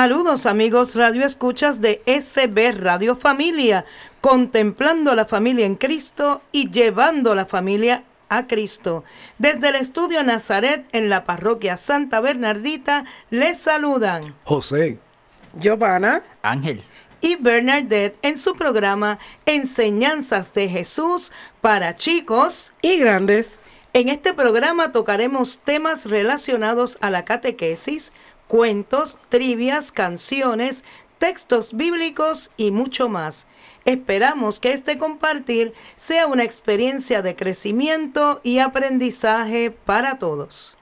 Saludos amigos Radio Escuchas de SB Radio Familia, contemplando la familia en Cristo y llevando la familia a Cristo. Desde el estudio Nazaret en la parroquia Santa Bernardita les saludan José, Giovanna, Ángel y Bernadette en su programa Enseñanzas de Jesús para chicos y grandes. En este programa tocaremos temas relacionados a la catequesis, cuentos, trivias, canciones, textos bíblicos y mucho más. Esperamos que este compartir sea una experiencia de crecimiento y aprendizaje para todos.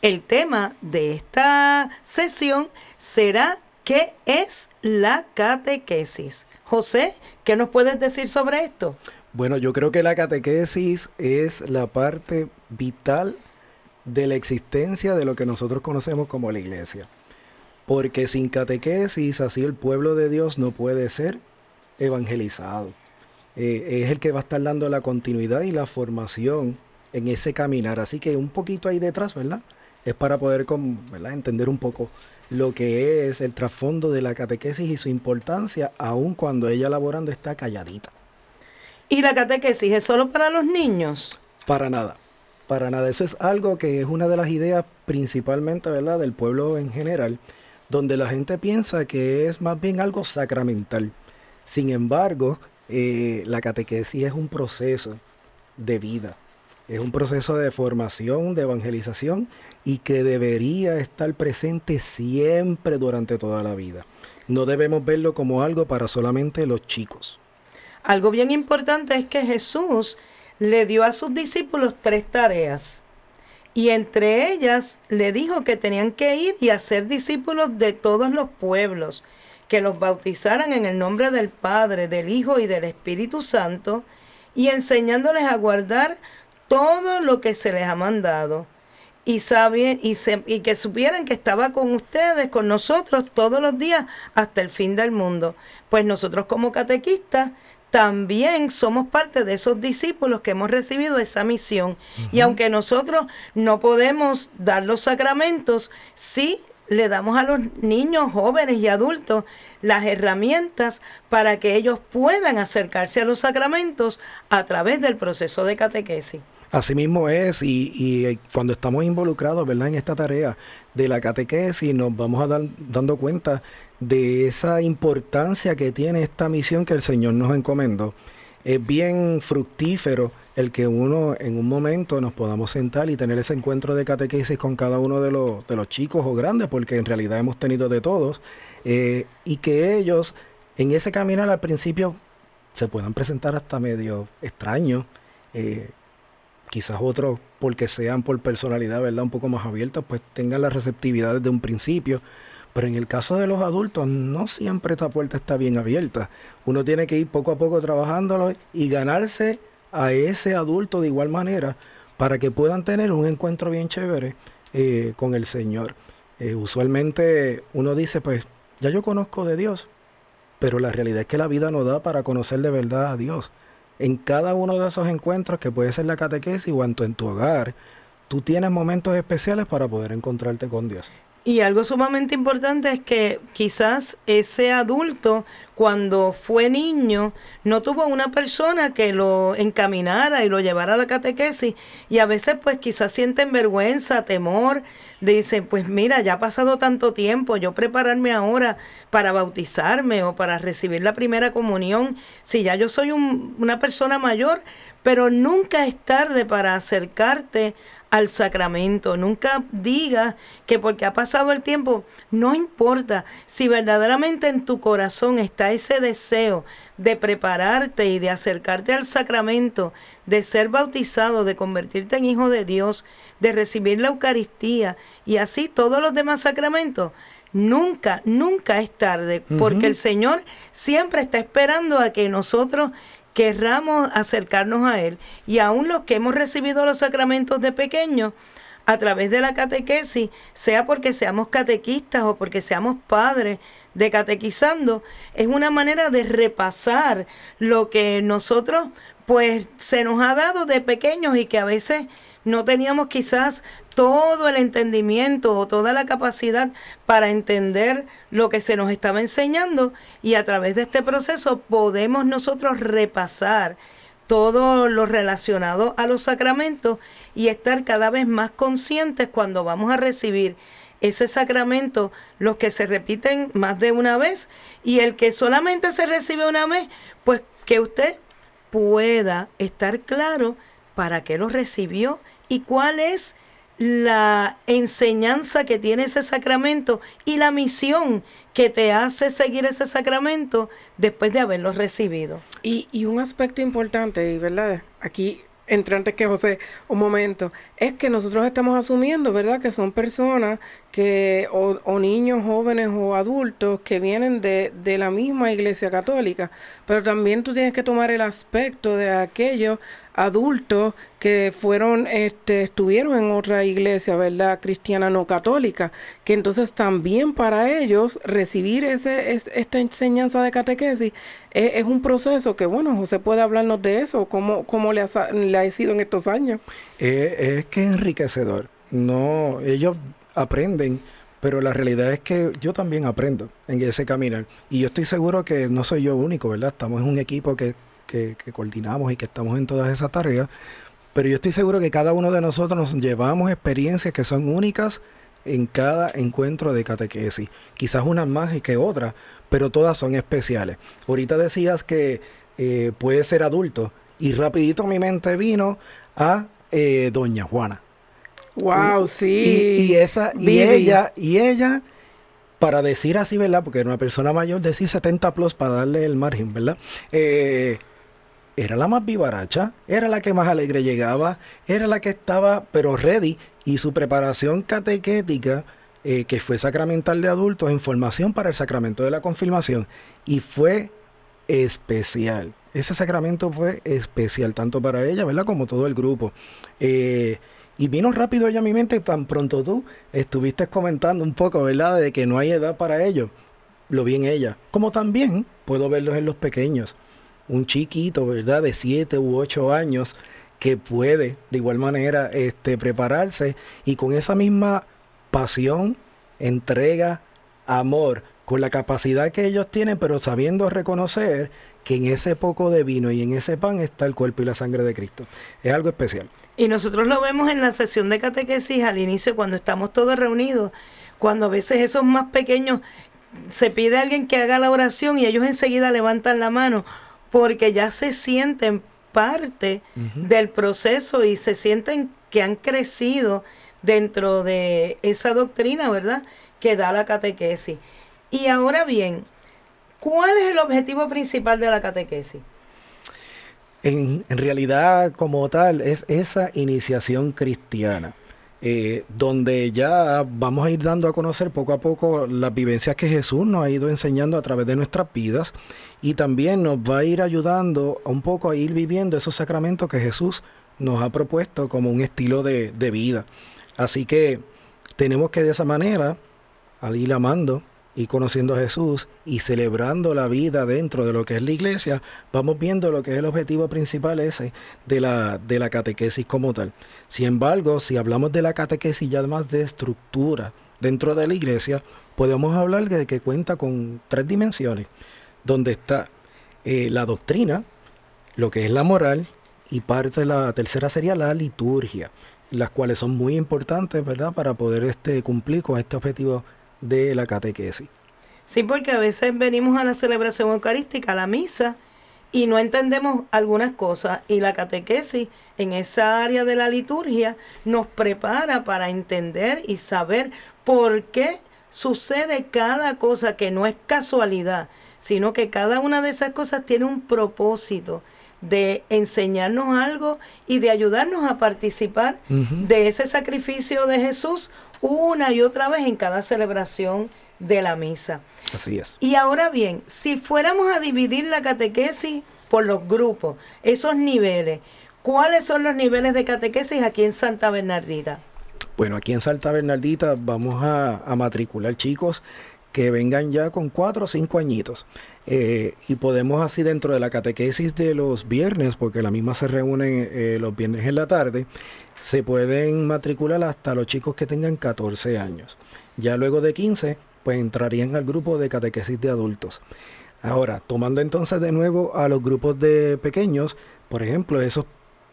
El tema de esta sesión será ¿qué es la catequesis? José, ¿qué nos puedes decir sobre esto? Bueno, yo creo que la catequesis es la parte vital de la existencia de lo que nosotros conocemos como la iglesia. Porque sin catequesis, así el pueblo de Dios no puede ser evangelizado. Eh, es el que va a estar dando la continuidad y la formación en ese caminar. Así que un poquito ahí detrás, ¿verdad? Es para poder ¿verdad? entender un poco lo que es el trasfondo de la catequesis y su importancia, aun cuando ella laborando está calladita. ¿Y la catequesis es solo para los niños? Para nada. Para nada, eso es algo que es una de las ideas principalmente, ¿verdad?, del pueblo en general, donde la gente piensa que es más bien algo sacramental. Sin embargo, eh, la catequesis es un proceso de vida, es un proceso de formación, de evangelización y que debería estar presente siempre durante toda la vida. No debemos verlo como algo para solamente los chicos. Algo bien importante es que Jesús le dio a sus discípulos tres tareas. Y entre ellas le dijo que tenían que ir y hacer discípulos de todos los pueblos, que los bautizaran en el nombre del Padre, del Hijo y del Espíritu Santo, y enseñándoles a guardar todo lo que se les ha mandado. Y, y, y que supieran que estaba con ustedes, con nosotros, todos los días hasta el fin del mundo. Pues nosotros como catequistas también somos parte de esos discípulos que hemos recibido esa misión. Y aunque nosotros no podemos dar los sacramentos, sí le damos a los niños, jóvenes y adultos las herramientas para que ellos puedan acercarse a los sacramentos a través del proceso de catequesis. Así mismo es, y, y, eh, cuando estamos involucrados ¿verdad? en esta tarea de la catequesis, nos vamos a dar dando cuenta de esa importancia que tiene esta misión que el Señor nos encomendó. Es bien fructífero el que uno en un momento nos podamos sentar y tener ese encuentro de catequesis con cada uno de los, de los chicos o grandes, porque en realidad hemos tenido de todos, eh, y que ellos en ese caminar al principio se puedan presentar hasta medio extraños, eh, quizás otros porque sean por personalidad, ¿verdad? Un poco más abiertos, pues tengan la receptividad desde un principio, pero en el caso de los adultos, no siempre esta puerta está bien abierta. Uno tiene que ir poco a poco trabajándolo y ganarse a ese adulto de igual manera para que puedan tener un encuentro bien chévere eh, con el Señor. Eh, usualmente uno dice, pues, ya yo conozco de Dios, pero la realidad es que la vida no da para conocer de verdad a Dios. En cada uno de esos encuentros, que puede ser la catequesis o en tu hogar, tú tienes momentos especiales para poder encontrarte con Dios. Y algo sumamente importante es que quizás ese adulto cuando fue niño no tuvo una persona que lo encaminara y lo llevara a la catequesis. Y a veces pues quizás sienten vergüenza, temor, dicen pues mira ya ha pasado tanto tiempo, yo prepararme ahora para bautizarme o para recibir la primera comunión, si ya yo soy una persona mayor, pero nunca es tarde para acercarte al sacramento. Nunca digas que porque ha pasado el tiempo, no importa si verdaderamente en tu corazón está ese deseo de prepararte y de acercarte al sacramento, de ser bautizado, de convertirte en hijo de Dios, de recibir la Eucaristía y así todos los demás sacramentos. Nunca, nunca es tarde, porque el Señor siempre está esperando a que nosotros querramos acercarnos a Él. Y aún los que hemos recibido los sacramentos de pequeños, a través de la catequesis, sea porque seamos catequistas o porque seamos padres de catequizando, es una manera de repasar lo que nosotros pues se nos ha dado de pequeños y que a veces no teníamos quizás todo el entendimiento o toda la capacidad para entender lo que se nos estaba enseñando y a través de este proceso podemos nosotros repasar todo lo relacionado a los sacramentos y estar cada vez más conscientes cuando vamos a recibir ese sacramento, los que se repiten más de una vez y el que solamente se recibe una vez, pues que usted pueda estar claro para qué lo recibió y cuál es la enseñanza que tiene ese sacramento y la misión que te hace seguir ese sacramento después de haberlo recibido. Y, un aspecto importante, ¿verdad? Aquí entre antes que José, un momento, es que nosotros estamos asumiendo, ¿verdad?, que son personas que, o, o niños, jóvenes o adultos que vienen de, de, la misma iglesia católica, pero también tú tienes que tomar el aspecto de aquellos adultos que fueron, este, estuvieron en otra iglesia, ¿verdad? Cristiana no católica, que entonces también para ellos recibir ese, esta enseñanza de catequesis es, es, un proceso que, bueno, José puede hablarnos de eso, cómo, cómo le, ha, le ha sido en estos años. Eh, es que es enriquecedor. No, ellos aprenden, pero la realidad es que yo también aprendo en ese caminar. Y yo estoy seguro que no soy yo único, ¿verdad? Estamos en un equipo que que, coordinamos y que estamos en todas esas tareas, pero yo estoy seguro que cada uno de nosotros nos llevamos experiencias que son únicas en cada encuentro de catequesis. Quizás unas más que otras, pero todas son especiales. Ahorita decías que eh, puede ser adulto y rapidito mi mente vino a eh, Doña Juana. Wow, sí. Y, y esa, y ella, y ella, para decir así, ¿verdad? Porque era una persona mayor, decir 70 plus para darle el margen, ¿verdad? Eh, era la más vivaracha, era la que más alegre llegaba, era la que estaba, pero ready, y su preparación catequética, eh, que fue sacramental de adultos, en formación para el sacramento de la confirmación, y fue especial. Ese sacramento fue especial, tanto para ella, ¿verdad?, como todo el grupo. Eh, y vino rápido ella a mi mente, tan pronto tú estuviste comentando un poco, ¿verdad?, de que no hay edad para ello. Lo vi en ella. Como también puedo verlos en los pequeños un chiquito, ¿verdad? De 7 u 8 años que puede de igual manera este, prepararse y con esa misma pasión, entrega, amor, con la capacidad que ellos tienen, pero sabiendo reconocer que en ese poco de vino y en ese pan está el cuerpo y la sangre de Cristo. Es algo especial. Y nosotros lo vemos en la sesión de catequesis al inicio, cuando estamos todos reunidos, cuando a veces esos más pequeños se pide a alguien que haga la oración y ellos enseguida levantan la mano porque ya se sienten parte uh -huh. del proceso y se sienten que han crecido dentro de esa doctrina, ¿verdad? Que da la catequesis. Y ahora bien, ¿cuál es el objetivo principal de la catequesis? En, realidad, como tal, es esa iniciación cristiana. Eh, donde ya vamos a ir dando a conocer poco a poco las vivencias que Jesús nos ha ido enseñando a través de nuestras vidas y también nos va a ir ayudando un poco a ir viviendo esos sacramentos que Jesús nos ha propuesto como un estilo de, de vida. Así que tenemos que de esa manera, al ir amando y conociendo a Jesús y celebrando la vida dentro de lo que es la iglesia, vamos viendo lo que es el objetivo principal ese de la, de la catequesis como tal. Sin embargo, si hablamos de la catequesis ya más de estructura dentro de la iglesia, podemos hablar de que cuenta con tres dimensiones, donde está eh, la doctrina, lo que es la moral, y parte de la tercera sería la liturgia, las cuales son muy importantes, ¿verdad?, para poder este, cumplir con este objetivo de la catequesis. Sí, porque a veces venimos a la celebración eucarística, a la misa, y no entendemos algunas cosas y la catequesis en esa área de la liturgia nos prepara para entender y saber por qué sucede cada cosa que no es casualidad, sino que cada una de esas cosas tiene un propósito de enseñarnos algo y de ayudarnos a participar de ese sacrificio de Jesús una y otra vez en cada celebración de la misa. Así es. Y ahora bien, si fuéramos a dividir la catequesis por los grupos, esos niveles, ¿cuáles son los niveles de catequesis aquí en Santa Bernardita? Bueno, aquí en Santa Bernardita vamos a, matricular chicos que vengan ya con cuatro o cinco añitos. Eh, y podemos así dentro de la catequesis de los viernes, porque la misma se reúne eh, los viernes en la tarde, se pueden matricular hasta los chicos que tengan 14 años. Ya luego de 15 pues entrarían al grupo de catequesis de adultos. Ahora, tomando entonces de nuevo a los grupos de pequeños, por ejemplo, esos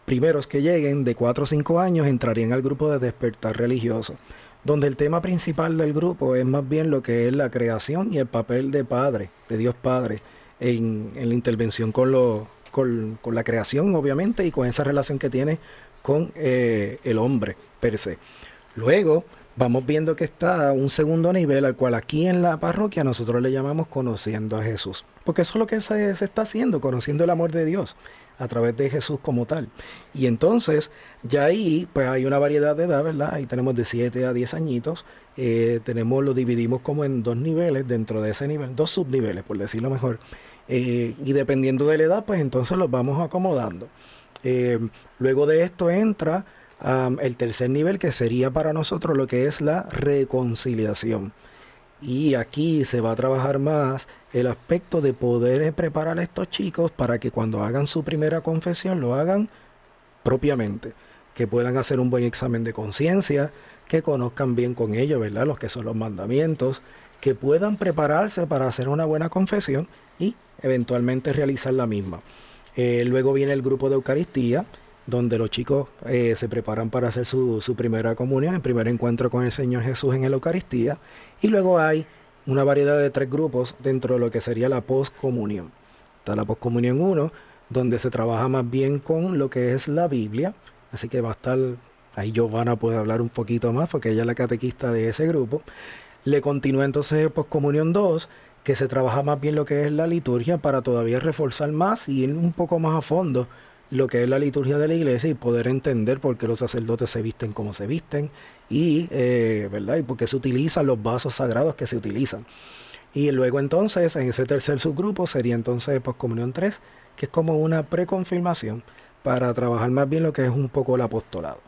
primeros que lleguen de 4 o 5 años entrarían al grupo de despertar religioso, donde el tema principal del grupo es más bien lo que es la creación y el papel de padre, de Dios Padre, en, la intervención con, la creación, obviamente, y con esa relación que tiene con eh, el hombre per se. Luego, vamos viendo que está un segundo nivel al cual aquí en la parroquia nosotros le llamamos conociendo a Jesús. Porque eso es lo que se, está haciendo, conociendo el amor de Dios a través de Jesús como tal. Y entonces, ya ahí, pues hay una variedad de edad, ¿verdad? Ahí tenemos de 7 a 10 añitos. Eh, tenemos, lo dividimos como en dos niveles, dentro de ese nivel, dos subniveles, por decirlo mejor. Eh, y dependiendo de la edad, pues entonces los vamos acomodando. Eh, luego de esto entra el tercer nivel que sería para nosotros lo que es la reconciliación. Y aquí se va a trabajar más el aspecto de poder preparar a estos chicos para que cuando hagan su primera confesión lo hagan propiamente, que puedan hacer un buen examen de conciencia, que conozcan bien con ellos, ¿verdad? Los que son los mandamientos, que puedan prepararse para hacer una buena confesión y eventualmente realizar la misma. Eh, luego viene el grupo de Eucaristía, donde los chicos eh, se preparan para hacer su, primera comunión, el primer encuentro con el Señor Jesús en la Eucaristía, y luego hay una variedad de tres grupos dentro de lo que sería la poscomunión. Está la poscomunión 1, donde se trabaja más bien con lo que es la Biblia, así que va a estar, ahí Giovanna puede hablar un poquito más, porque ella es la catequista de ese grupo. Le continúa entonces poscomunión 2, que se trabaja más bien lo que es la liturgia para todavía reforzar más y ir un poco más a fondo lo que es la liturgia de la iglesia y poder entender por qué los sacerdotes se visten como se visten y, eh, ¿verdad? y por qué se utilizan los vasos sagrados que se utilizan. Y luego entonces, en ese tercer subgrupo sería entonces Postcomunión 3, que es como una preconfirmación para trabajar más bien lo que es un poco el apostolado.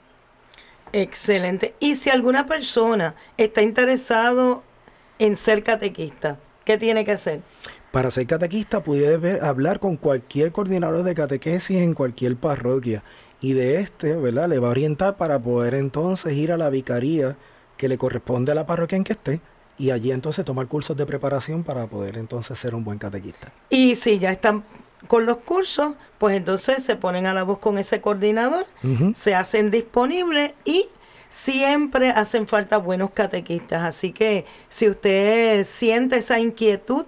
Excelente. Y si alguna persona está interesado en ser catequista, ¿qué tiene que hacer? Para ser catequista puede hablar con cualquier coordinador de catequesis en cualquier parroquia y de este, ¿verdad? Le va a orientar para poder entonces ir a la vicaría que le corresponde a la parroquia en que esté y allí entonces tomar cursos de preparación para poder entonces ser un buen catequista. Y si ya están con los cursos, pues entonces se ponen a la voz con ese coordinador, se hacen disponibles y siempre hacen falta buenos catequistas. Así que si usted siente esa inquietud,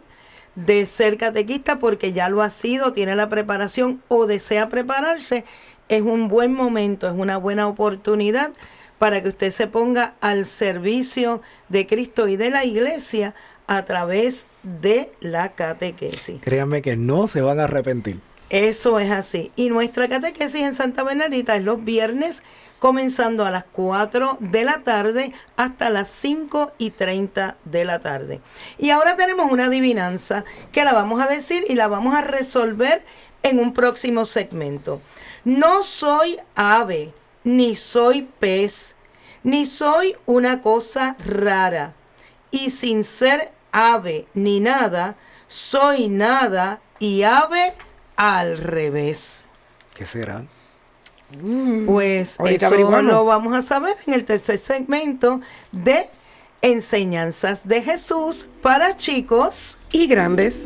de ser catequista porque ya lo ha sido, tiene la preparación o desea prepararse, es un buen momento, es una buena oportunidad para que usted se ponga al servicio de Cristo y de la iglesia a través de la catequesis. Créanme que no se van a arrepentir. Eso es así. Y nuestra catequesis en Santa Bernardita es los viernes comenzando a las 4 de la tarde hasta las 5 y 30 de la tarde. Y ahora tenemos una adivinanza que la vamos a decir y la vamos a resolver en un próximo segmento. No soy ave, ni soy pez, ni soy una cosa rara. Y sin ser ave ni nada, soy nada y ave al revés. ¿Qué será? Mm. Pues eso lo vamos a saber en el tercer segmento de Enseñanzas de Jesús para chicos y grandes.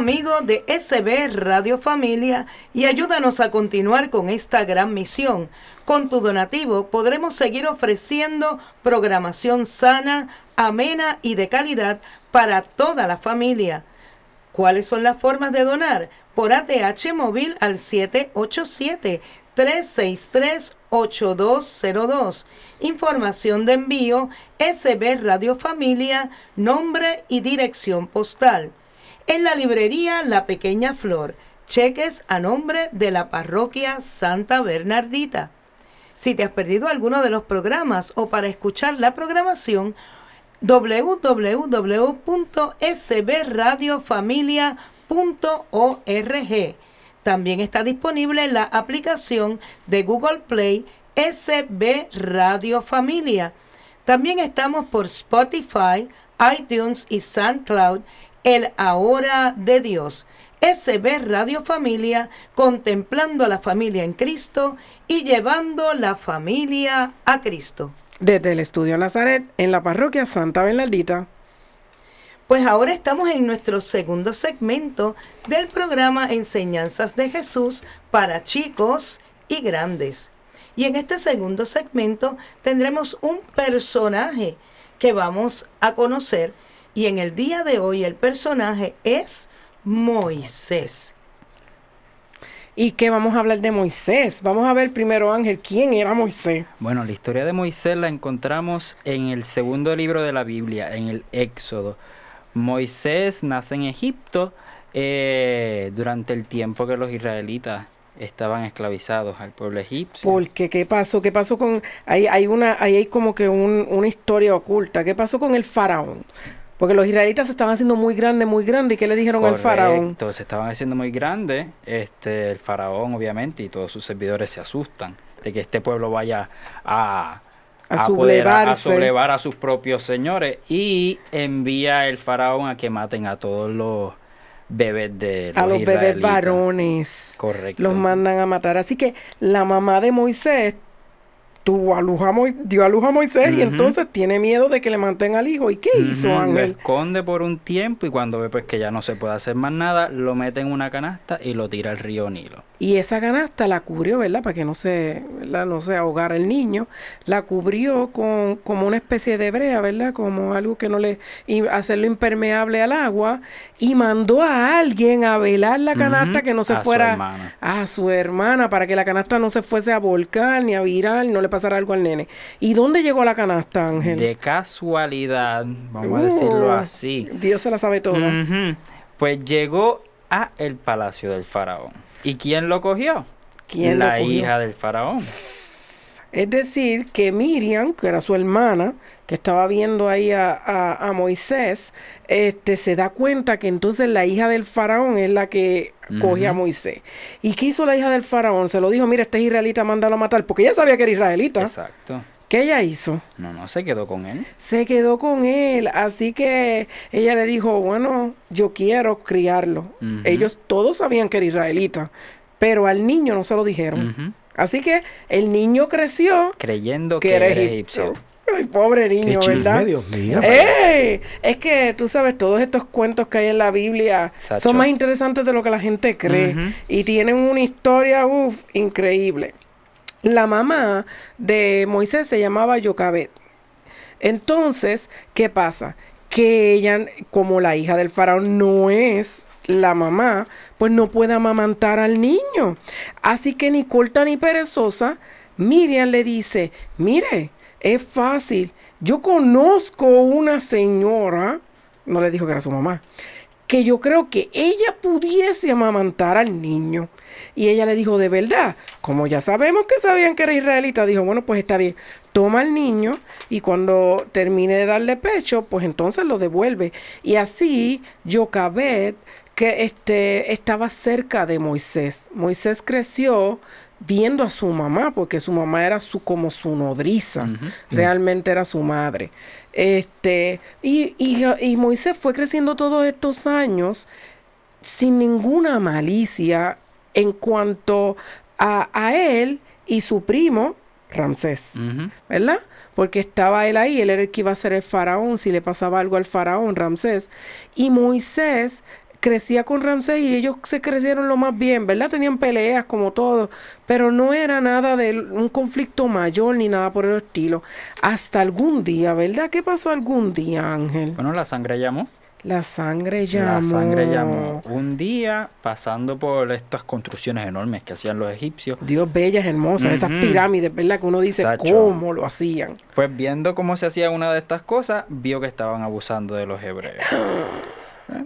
Amigo de SB Radio Familia y ayúdanos a continuar con esta gran misión. Con tu donativo podremos seguir ofreciendo programación sana, amena y de calidad para toda la familia. ¿Cuáles son las formas de donar? Por ATH móvil al 787-363-8202. Información de envío SB Radio Familia, nombre y dirección postal. En la librería La Pequeña Flor, cheques a nombre de la parroquia Santa Bernardita. Si te has perdido alguno de los programas o para escuchar la programación, www.sbradiofamilia.org. También está disponible la aplicación de Google Play SB Radio Familia. También estamos por Spotify, iTunes y SoundCloud, el ahora de Dios. SB Radio Familia, contemplando a la familia en Cristo y llevando la familia a Cristo. Desde el Estudio Nazaret, en la parroquia Santa Bernardita. Pues ahora estamos en nuestro segundo segmento del programa Enseñanzas de Jesús para chicos y grandes. Y en este segundo segmento tendremos un personaje que vamos a conocer. Y en el día de hoy el personaje es Moisés. ¿Y qué vamos a hablar de Moisés? Vamos a ver primero, Ángel, ¿quién era Moisés? Bueno, la historia de Moisés la encontramos en el segundo libro de la Biblia, en el Éxodo. Moisés nace en Egipto eh, durante el tiempo que los israelitas estaban esclavizados al pueblo egipcio. Porque qué pasó, qué pasó con hay, hay una ahí hay como que un- una historia oculta. ¿Qué pasó con el faraón? Porque los israelitas se estaban haciendo muy grandes, muy grandes. ¿Y qué le dijeron al faraón? Se estaban haciendo muy grandes. Este, el faraón, obviamente, y todos sus servidores se asustan de que este pueblo vaya a, A poder a- a sublevarse. sublevar a sus propios señores. Y envía el faraón a que maten a todos los bebés de A los bebés varones. Correcto. Los mandan a matar. Así que la mamá de Moisés tuvo a luz a Moi- dio a luz a Moisés y entonces tiene miedo de que le maten al hijo. ¿Y qué hizo Ujú, Lo Ángel? esconde por un tiempo y cuando ve pues que ya no se puede hacer más nada, lo mete en una canasta y lo tira al río Nilo. Y esa canasta la cubrió, ¿verdad? Para que no se, ¿verdad? no se ahogara el niño. La cubrió con como una especie de brea, ¿verdad? Como algo que no le... Y hacerlo impermeable al agua. Y mandó a alguien a velar la canasta que no se a su fuera... hermana. A su hermana, para que la canasta no se fuese a volcar ni a virar, no le pasara algo al nene. ¿Y dónde llegó la canasta, Ángel? De casualidad, vamos a decirlo Uh, así. Dios se la sabe. Ujú, Pues llegó a el palacio del faraón. ¿Y quién lo cogió? ¿Quién lo la cogió? hija del faraón. Es decir, que Miriam, que era su hermana, que estaba viendo ahí a, a- a Moisés, este, se da cuenta que entonces la hija del faraón es la que coge a. Moisés. ¿Y qué hizo la hija del faraón? Se lo dijo, mira, este es israelita, mándalo a matar, porque ella sabía que era israelita. Exacto. ¿Qué ella hizo? No, no, se quedó con él. Se quedó con él, así que ella le dijo, bueno, yo quiero criarlo. Ellos todos sabían que era israelita, pero al niño no se lo dijeron. Así que el niño creció Creyendo que que era egipcio. egipcio. Ay, pobre Qué niño, chisme, ¿verdad? Dios mío. ¡Ey! Es que tú sabes, todos estos cuentos que hay en la Biblia Sacho. son más interesantes de lo que la gente cree y tienen una historia, uff, increíble. La mamá de Moisés se llamaba Yocabet. Entonces, ¿qué pasa? Que ella, como la hija del faraón, no es la mamá, pues no puede amamantar al niño. Así que ni corta ni perezosa, Miriam le dice, mire, es fácil, yo conozco una señora, no le dijo que era su mamá, que yo creo que ella pudiese amamantar al niño. Y ella le dijo, de verdad, como ya sabemos que sabían que era israelita, dijo, bueno, pues está bien, toma al niño y cuando termine de darle pecho, pues entonces lo devuelve. Y así Jocabet, que este, estaba cerca de Moisés. Moisés creció viendo a su mamá, porque su mamá era su, como su nodriza, realmente era su madre. Este, y, y, Moisés fue creciendo todos estos años sin ninguna malicia en cuanto a, a él y su primo, Ramsés, ¿verdad? Porque estaba él ahí, él era el que iba a ser el faraón, si le pasaba algo al faraón, Ramsés. Y Moisés crecía con Ramsés y ellos se crecieron lo más bien, ¿verdad? Tenían peleas como todo, pero no era nada de un conflicto mayor ni nada por el estilo. Hasta algún día, ¿verdad? ¿Qué pasó algún día, Ángel? Bueno, la sangre llamó. La sangre llamó. La sangre llamó. Un día pasando por estas construcciones enormes que hacían los egipcios. Dios, bellas, hermosas, esas pirámides, ¿verdad? Que uno dice, ¿cómo lo hacían? Pues viendo cómo se hacía una de estas cosas, vio que estaban abusando de los hebreos. ¿Eh?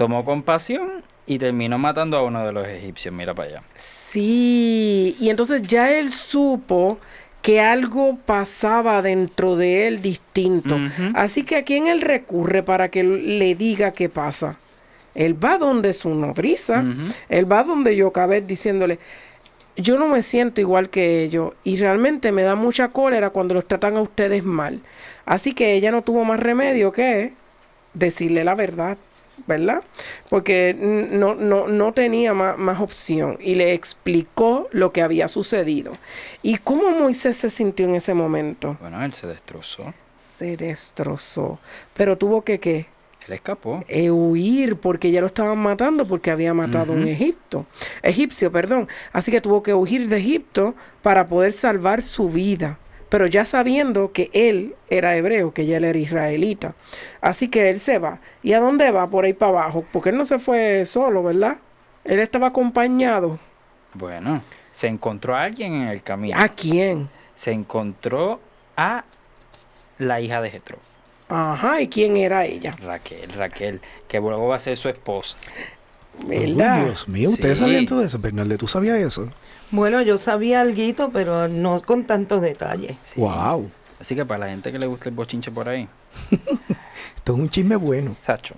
Tomó compasión y terminó matando a uno de los egipcios. Mira para allá. Sí, y entonces ya él supo que algo pasaba dentro de él distinto. Así que a quién él recurre para que le diga qué pasa. Él va donde su nodriza, él va donde yo cabé diciéndole, yo no me siento igual que ellos y realmente me da mucha cólera cuando los tratan a ustedes mal. Así que ella no tuvo más remedio que decirle la verdad. ¿Verdad? Porque no, no, no tenía más, opción y le explicó lo que había sucedido. ¿Y cómo Moisés se sintió en ese momento? Bueno, él se destrozó. Se destrozó. Pero tuvo que qué? Él escapó. E huir porque ya lo estaban matando porque había matado a un Egipto, egipcio, perdón. Así que tuvo que huir de Egipto para poder salvar su vida pero ya sabiendo que él era hebreo, que ya él era israelita. Así que él se va. ¿Y a dónde va? Por ahí para abajo. Porque él no se fue solo, ¿verdad? Él estaba acompañado. Bueno, se encontró a alguien en el camino. ¿A quién? Se encontró a la hija de Jetro. Ajá, ¿y quién era ella? Raquel, Raquel, que luego va a ser su esposa. ¿Verdad? Dios mío, ¿ustedes sabían todo eso? Bernal, ¿tú sabías eso? Bueno, yo sabía algo, pero no con tantos detalles. Wow. Así que para la gente que le gusta el bochinche por ahí. Esto es un chisme bueno. Sacho.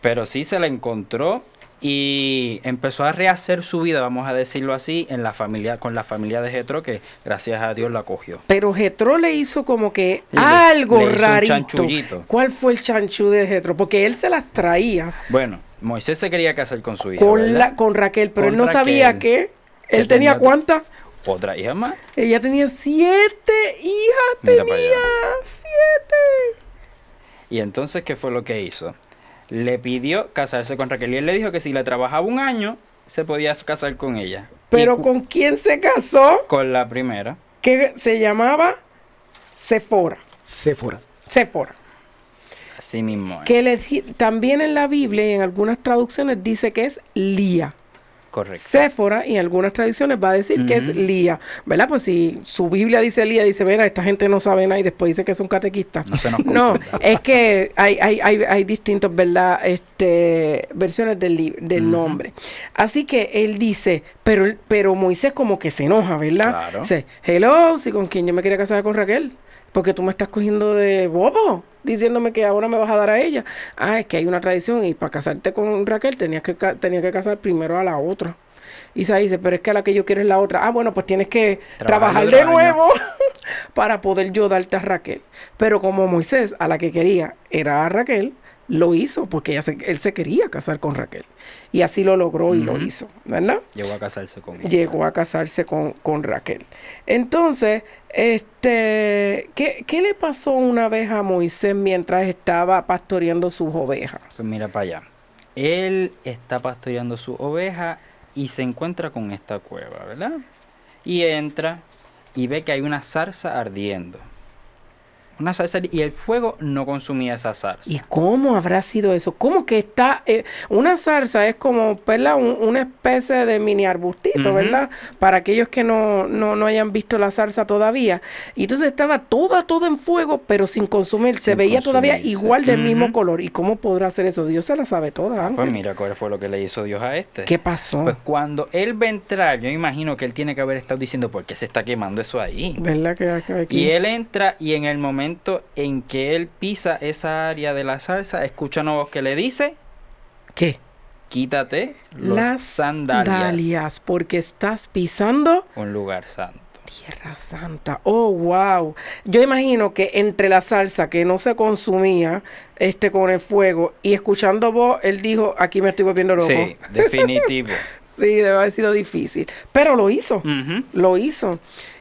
Pero sí se la encontró y empezó a rehacer su vida, vamos a decirlo así, en la familia, con la familia de Jetro, que gracias a Dios la cogió. Pero Jetro le hizo como que algo rarito. ¿Cuál fue el chanchú de Jetro? Porque él se las traía. Bueno, Moisés se quería casar con su hija. Con, la, con Raquel, pero él no sabía que ¿Él tenía, cuántas? ¿Otra hija más? Ella tenía siete hijas, tenía siete. Y entonces, ¿qué fue lo que hizo? Le pidió casarse con Raquel y él le dijo que si le trabajaba un año, se podía casar con ella. ¿Pero con quién se casó? Con la primera. Que se llamaba Sephora. Sephora. Sephora. Así mismo. Que le, también en la Biblia y en algunas traducciones dice que es Lía. Correcto. Séfora, y en algunas tradiciones va a decir que es Lía, ¿verdad? Pues si su Biblia dice Lía, dice, mira, esta gente no sabe nada y después dice que es un catequista. No, es que hay, hay, hay, hay distintos, ¿verdad? Este, versiones del, del nombre. Así que él dice, pero, pero Moisés como que se enoja, ¿verdad? Claro. Dice, hello, si con quién yo me quería casar con Raquel porque tú me estás cogiendo de bobo, diciéndome que ahora me vas a dar a ella. Ah, es que hay una tradición y para casarte con Raquel tenías que, tenías que casar primero a la otra. Se dice, pero es que a la que yo quiero es la otra. Ah, bueno, pues tienes que trabajar, de nuevo para poder yo darte a Raquel. Pero como Moisés a la que quería era a Raquel, lo hizo porque ella él se quería casar con Raquel. Y así lo logró y lo hizo, ¿verdad? Llegó a casarse con ella. Llegó a casarse con, con Raquel. Entonces, este, ¿qué, ¿qué, le pasó una vez a Moisés mientras estaba pastoreando sus ovejas? Pues mira para allá. Él está pastoreando su oveja y se encuentra con esta cueva, ¿verdad? Y entra y ve que hay una zarza ardiendo. Una zarza y el fuego no consumía esa zarza. ¿Y cómo habrá sido eso? ¿Cómo que está? eh, una zarza es como, ¿verdad? Un- una especie de mini arbustito. ¿verdad? Para aquellos que no, no, no hayan visto la zarza todavía. Y entonces estaba toda, toda en fuego, pero sin consumir. Se veía todavía igual del mismo color. ¿Y cómo podrá hacer eso? Dios se la sabe toda, Ángel. Pues mira cuál fue lo que le hizo Dios a este. ¿Qué pasó? Pues cuando él va a entrar, yo imagino que él tiene que haber estado diciendo, ¿por qué se está quemando eso ahí? ¿Verdad que que aquí? Y él entra y en el momento en que él pisa esa área de la salsa, escucha una voz que le dice, ¿Qué? quítate los Las sandalias. sandalias, porque estás pisando Un lugar santo. Tierra Santa. Oh, wow. Yo imagino que entre la salsa que no se consumía este con el fuego y escuchando voz, él dijo, aquí me estoy volviendo loco. Sí, definitivo. Sí, debe haber sido difícil. Pero lo hizo. Lo hizo.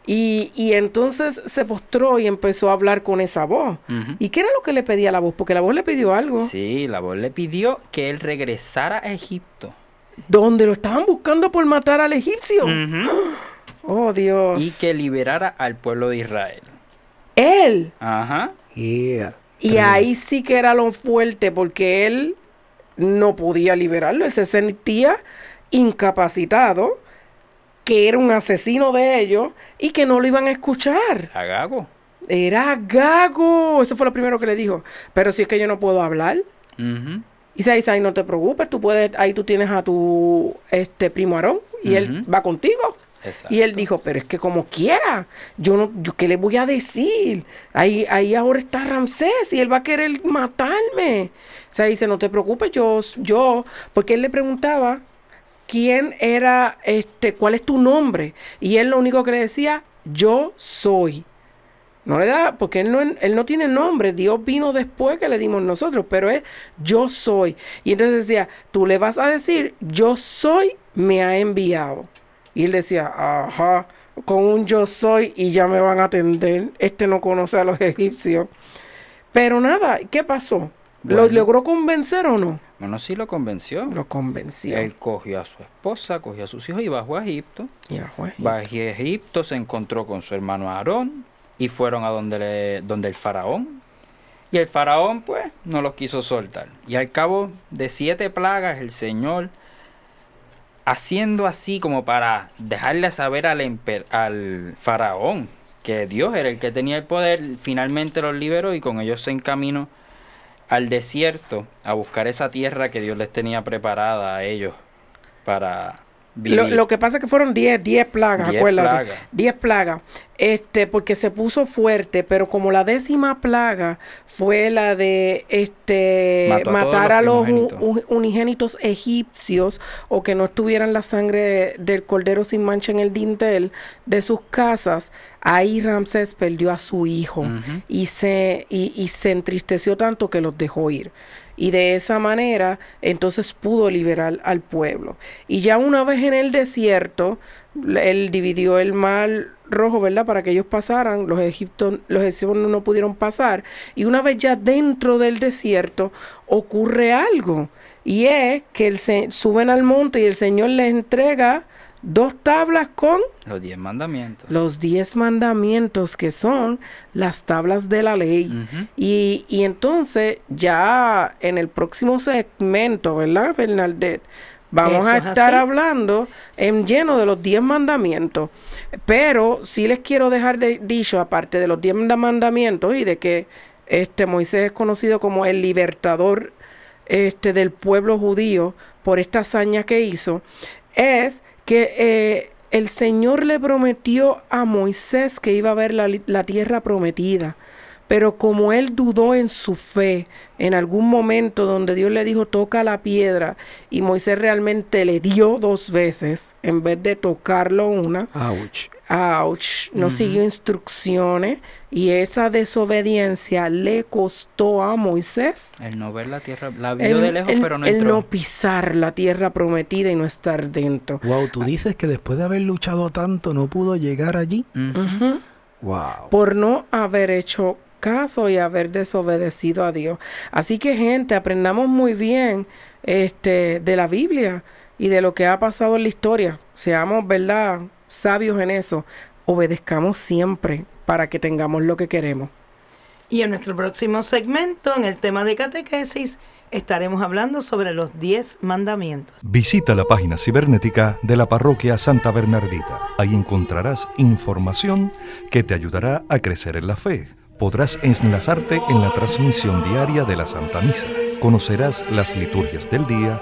Y, y entonces se postró y empezó a hablar con esa voz. ¿Y qué era lo que le pedía a la voz? Porque la voz le pidió algo. Sí, la voz le pidió que él regresara a Egipto. Donde lo estaban buscando por matar al egipcio. Oh, Dios. Y que liberara al pueblo de Israel. Él. Ajá. Yeah. Y ahí sí que era lo fuerte, porque él no podía liberarlo, él se sentía incapacitado, que era un asesino de ellos y que no lo iban a escuchar. A Gago. Era gago, eso fue lo primero que le dijo. Pero si es que yo no puedo hablar. Y se dice, no te preocupes, tú puedes, ahí tú tienes a tu este primo Aarón y él va contigo. Exacto. Y él dijo, pero es que como quiera, yo no, yo qué le voy a decir. Ahí, ahí ahora está Ramsés y él va a querer matarme. O sea, dice, no te preocupes, yo, yo, porque él le preguntaba quién era, este, cuál es tu nombre. Y él lo único que le decía, yo soy. No le da, porque él no, él no tiene nombre, Dios vino después que le dimos nosotros, pero es yo soy. Y entonces decía, tú le vas a decir, yo soy, me ha enviado. Y él decía, ajá, con un yo soy y ya me van a atender. Este no conoce a los egipcios. Pero nada, ¿qué pasó? ¿Lo logró convencer o no? Bueno, sí lo convenció. Lo convenció. Él cogió a su esposa, cogió a sus hijos y bajó a Egipto. Ya fue. Bajó a Egipto, se encontró con su hermano Aarón y fueron a donde, le- donde el faraón. Y el faraón, pues, no los quiso soltar. Y al cabo de siete plagas, el Señor, haciendo así como para dejarle saber al, emper- al faraón que Dios era el que tenía el poder, finalmente los liberó y con ellos se encaminó al desierto a buscar esa tierra que Dios les tenía preparada a ellos para. Lo, lo que pasa es que fueron 10, 10 plagas, Diez acuérdate. plagas. 10 plagas. Este, porque se puso fuerte, pero como la décima plaga fue la de este Mató matar a los unigénitos egipcios o que no estuvieran la sangre del cordero sin mancha en el dintel de sus casas, ahí Ramsés perdió a su hijo y se y, y se entristeció tanto que los dejó ir. Y de esa manera, entonces pudo liberar al pueblo. Y ya una vez en el desierto, él dividió el mar rojo, ¿verdad? Para que ellos pasaran. Los egipcios, los egipcios no, pudieron pasar. Y una vez ya dentro del desierto, ocurre algo. Y es que el suben al monte y el Señor les entrega dos tablas con Los diez mandamientos. los diez mandamientos que son las tablas de la ley. Y, y entonces ya en el próximo segmento, ¿verdad, Bernadette? Vamos Eso a es estar hablando en lleno de los diez mandamientos. Pero sí les quiero dejar de, dicho, aparte de los diez mandamientos y de que este Moisés es conocido como el libertador este, del pueblo judío por esta hazaña que hizo, es que eh, el Señor le prometió a Moisés que iba a ver la, tierra prometida. Pero como él dudó en su fe, en algún momento donde Dios le dijo toca la piedra y Moisés realmente le dio dos veces en vez de tocarlo una. Ouch, no siguió instrucciones y esa desobediencia le costó a Moisés El no ver la tierra, la vio el, de lejos, el- pero no el entró. no pisar la tierra prometida y no estar dentro. Wow, tú dices que después de haber luchado tanto no pudo llegar allí. Wow. por no haber hecho caso y haber desobedecido a Dios. Así que gente, aprendamos muy bien este de la Biblia y de lo que ha pasado en la historia. Seamos, ¿verdad?, sabios en eso. Obedezcamos siempre para que tengamos lo que queremos. Y en nuestro próximo segmento, en el tema de catequesis, estaremos hablando sobre los 10 mandamientos. Visita la página cibernética de la parroquia Santa Bernardita. Ahí encontrarás información que te ayudará a crecer en la fe. Podrás enlazarte en la transmisión diaria de la Santa Misa. Conocerás las liturgias del día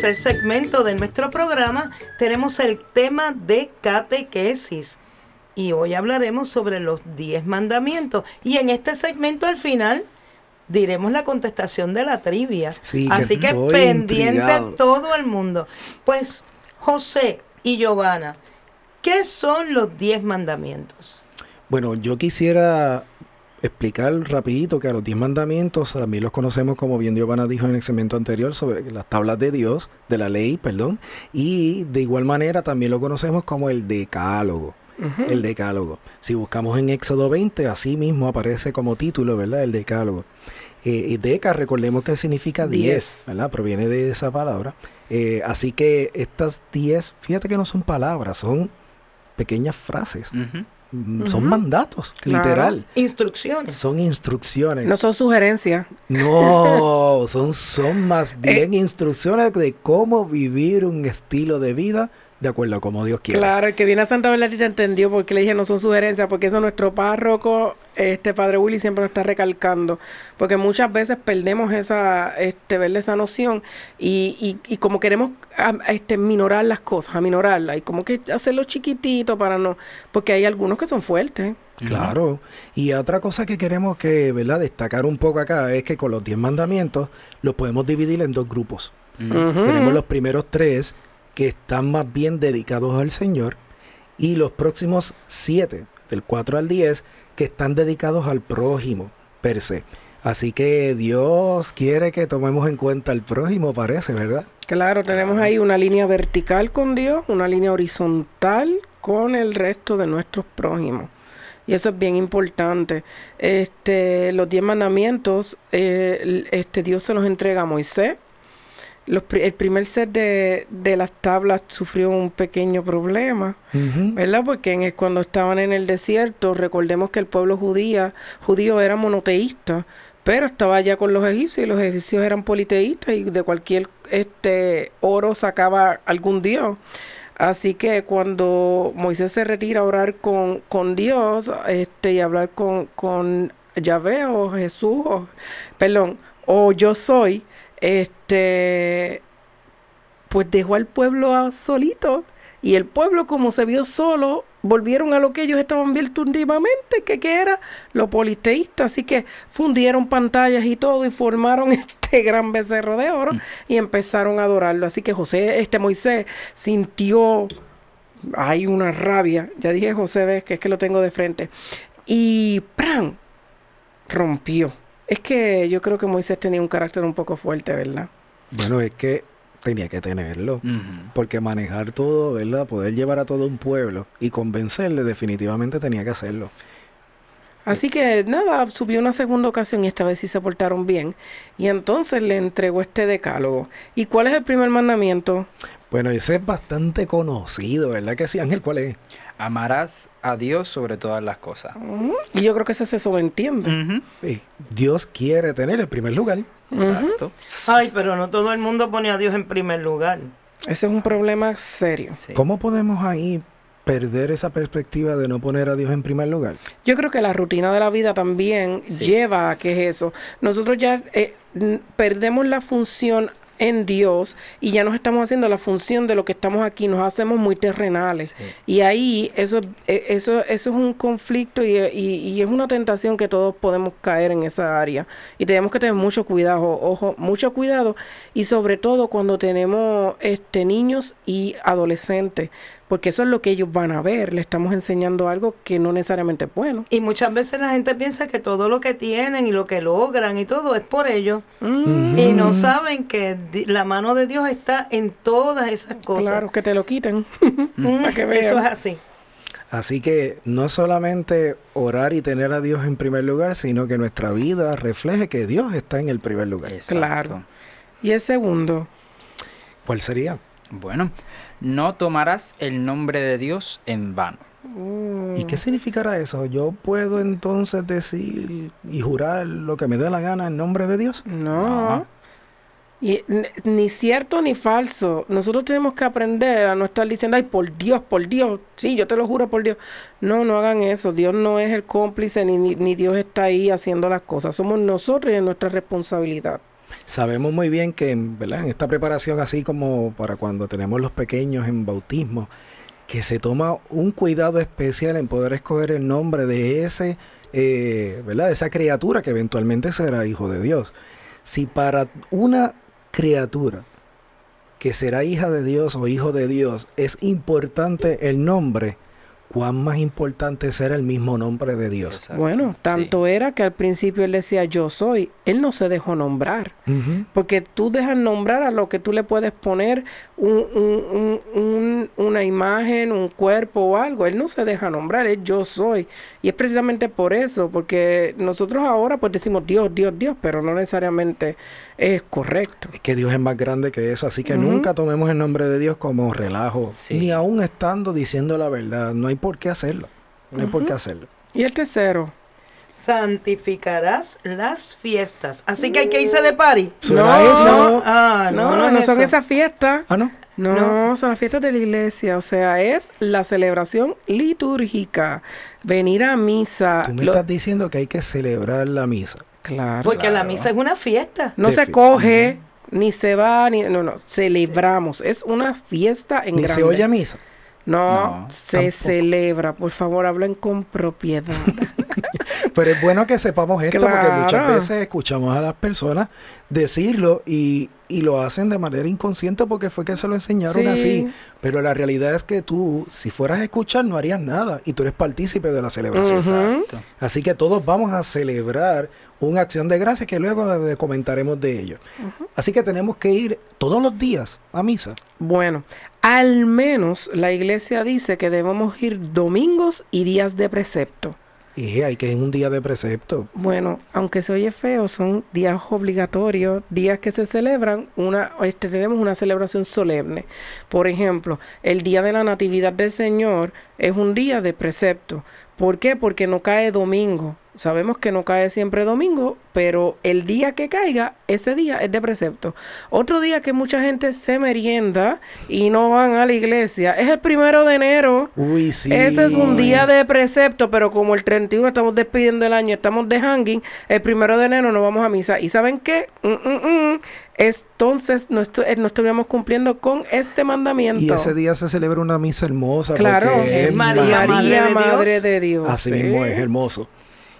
tercer segmento de nuestro programa tenemos el tema de catequesis. Y hoy hablaremos sobre los 10 mandamientos. Y en este segmento al final diremos la contestación de la trivia. Así que, pendiente todo el mundo. Pues José y Giovanna, ¿qué son los 10 mandamientos? Bueno, yo quisiera explicar rapidito que a los diez mandamientos también los conocemos como bien Giovanna dijo en el segmento anterior sobre las tablas de Dios, de la ley, perdón, y de igual manera también lo conocemos como el decálogo. El decálogo. Si buscamos en Éxodo 20, así mismo aparece como título, ¿verdad? El decálogo. Eh, y deca, recordemos que significa 10, ¿verdad? Proviene de esa palabra. Eh, así que estas 10, fíjate que no son palabras, son pequeñas frases. Son mandatos, literal. Instrucciones. Son instrucciones. No son sugerencias. No, son, son más bien instrucciones de cómo vivir un estilo de vida de acuerdo a como Dios quiere. Claro, el que viene a Santa Bernardita entendió porque le dije no son sugerencias, porque eso nuestro párroco, este Padre Willy, siempre nos está recalcando, porque muchas veces perdemos esa, este, verle esa noción y, y, y como queremos este, minorar las cosas, aminorarlas, y como que hacerlo chiquitito para no, porque hay algunos que son fuertes. Claro, y otra cosa que queremos que, ¿verdad? Destacar un poco acá es que con los diez mandamientos los podemos dividir en dos grupos. Tenemos los primeros tres, que están más bien dedicados al Señor y los próximos siete, del 4 al 10, que están dedicados al prójimo per se. Así que Dios quiere que tomemos en cuenta al prójimo, parece, ¿verdad? Claro, tenemos ahí una línea vertical con Dios, una línea horizontal con el resto de nuestros prójimos. Y eso es bien importante. Este, los diez mandamientos, eh, este, Dios se los entrega a Moisés, el primer set de, las tablas sufrió un pequeño problema, ¿verdad? Porque cuando estaban en el desierto, recordemos que el pueblo judía, judío era monoteísta, pero estaba allá con los egipcios y los egipcios eran politeístas y de cualquier este oro sacaba algún dios. Así que cuando Moisés se retira a orar con, con Dios este, y hablar con, con Yahvé o Jesús, o, perdón, o yo soy, este, pues dejó al pueblo solito. Y el pueblo, como se vio solo, volvieron a lo que ellos estaban viendo últimamente, que, que era lo politeísta. Así que fundieron pantallas y todo y formaron este gran becerro de oro y empezaron a adorarlo. Así que José, este Moisés, sintió, hay una rabia. Ya dije José, ves que es que lo tengo de frente. Y ¡pran! rompió. Es que yo creo que Moisés tenía un carácter un poco fuerte, ¿verdad? Bueno, es que tenía que tenerlo. Porque manejar todo, ¿verdad? Poder llevar a todo un pueblo y convencerle, definitivamente tenía que hacerlo. Así que nada, subió una segunda ocasión y esta vez sí se portaron bien. Y entonces le entregó este decálogo. ¿Y cuál es el primer mandamiento? Bueno, ese es bastante conocido, ¿verdad que sí, Ángel? ¿Cuál es? Amarás a Dios sobre todas las cosas. Y yo creo que ese se sobreentiende. Dios quiere tener el primer lugar. Exacto. Ay, pero no todo el mundo pone a Dios en primer lugar. Ese es un problema serio. ¿Cómo podemos ahí perder esa perspectiva de no poner a Dios en primer lugar? Yo creo que la rutina de la vida también lleva a que es eso. Nosotros ya eh, perdemos la función en Dios y ya nos estamos haciendo la función de lo que estamos aquí, nos hacemos muy terrenales. Y ahí eso, e, eso, eso es un conflicto y, y, es una tentación que todos podemos caer en esa área. Y tenemos que tener mucho cuidado, ojo, mucho cuidado y sobre todo cuando tenemos este niños y adolescentes porque eso es lo que ellos van a ver. Le estamos enseñando algo que no necesariamente es bueno. Y muchas veces la gente piensa que todo lo que tienen y lo que logran y todo es por ellos. Mm. Y no saben que la mano de Dios está en todas esas cosas. Claro, que te lo quiten. Mm, para que vean. Eso es así. Así que no solamente orar y tener a Dios en primer lugar, sino que nuestra vida refleje que Dios está en el primer lugar. Exacto. Claro. Y el segundo, ¿Cuál sería? Bueno, no tomarás el nombre de Dios en vano. ¿Y qué significará eso? ¿Yo puedo entonces decir y jurar lo que me dé la gana en nombre de Dios? no. Ajá. Y ni cierto ni falso. Nosotros tenemos que aprender a no estar diciendo, ay, por Dios, por Dios. Sí, yo te lo juro por Dios. No, no hagan eso. Dios no es el cómplice ni, ni, ni Dios está ahí haciendo las cosas. Somos nosotros y es nuestra responsabilidad. Sabemos muy bien que ¿verdad? en esta preparación, así como para cuando tenemos los pequeños en bautismo, que se toma un cuidado especial en poder escoger el nombre de ese, eh, ¿verdad? De esa criatura que eventualmente será hijo de Dios. Si para una criatura que será hija de Dios o hijo de Dios es importante el nombre, ¿cuán más importante será el mismo nombre de Dios? Exacto. Bueno, tanto era que al principio él decía yo soy. Él no se dejó nombrar. Porque tú dejas nombrar a lo que tú le puedes poner un- un- un- un- una imagen, un cuerpo o algo. Él no se deja nombrar, es yo soy. Y es precisamente por eso, porque nosotros ahora pues decimos Dios, Dios, Dios, pero no necesariamente es correcto. Es que Dios es más grande que eso, así que nunca tomemos el nombre de Dios como relajo, Sí. ni aún estando diciendo la verdad, no hay por qué hacerlo, no hay por qué hacerlo. Y el tercero. Santificarás las fiestas. Así que hay que irse de party. ¿Suena No, eso? Ah, No, no, no, no, es son esas fiestas. Ah, no. No, No. son las fiestas de la iglesia, o sea, es la celebración litúrgica, venir a misa. Tú me Lo- estás diciendo que hay que celebrar la misa. Claro. Porque la misa es una fiesta. No se coge, ni se va, ni no, no, celebramos. Es una fiesta en Ni grande. se oye a misa. No, No, se tampoco. celebra. Por favor, hablen con propiedad. Pero es bueno que sepamos esto porque muchas veces escuchamos a las personas decirlo y, y lo hacen de manera inconsciente porque fue que se lo enseñaron Sí. así. Pero la realidad es que tú, si fueras a escuchar, no harías nada y tú eres partícipe de la celebración. Exacto. Así que todos vamos a celebrar una acción de gracias que luego comentaremos de ello. Así que tenemos que ir todos los días a misa. bueno, al menos la iglesia dice que debemos ir domingos y días de precepto. Y hay que en un día de precepto. Bueno, aunque se oye feo, son días obligatorios, días que se celebran, una, este, tenemos una celebración solemne. Por ejemplo, el día de la Natividad del Señor es un día de precepto. ¿Por qué? Porque no cae domingo. Sabemos que no cae siempre domingo, pero el día que caiga, ese día es de precepto. Otro día que mucha gente se merienda y no van a la iglesia es el primero de enero. Uy, sí. Ese es un día de precepto, pero como el 31 estamos despidiendo el año, estamos de hanging, el primero de enero no vamos a misa. ¿Y saben qué? Mm, mm, mm. Entonces no, estu- eh, no estuviéramos cumpliendo con este mandamiento. Y ese día se celebra una misa hermosa. Claro, es María, María, Madre de Madre Dios. de Dios. Así sí. mismo es hermoso.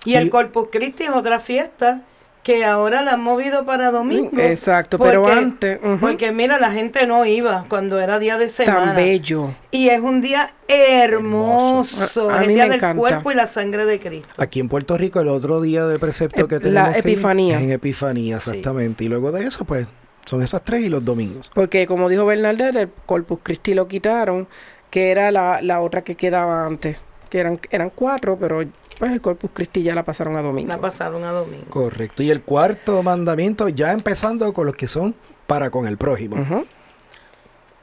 Y el Corpus Christi es otra fiesta que ahora la han movido para domingo. Exacto, pero antes. Porque mira, la gente no iba cuando era día de semana. Tan bello. Y es un día hermoso. A- el mí día me del encanta. cuerpo y la sangre de Cristo. Aquí en Puerto Rico el otro día de precepto Ep- que la tenemos que ir Epifanía. es en Epifanía, Sí. exactamente. Y luego de eso, pues, son esas tres y los domingos. Porque como dijo Bernardet, el Corpus Christi lo quitaron, que era la, la otra que quedaba antes. Que eran, eran cuatro, pero pues el Corpus Christi ya la pasaron a domingo. La pasaron a domingo. Correcto. Y el cuarto mandamiento, ya empezando con los que son para con el prójimo.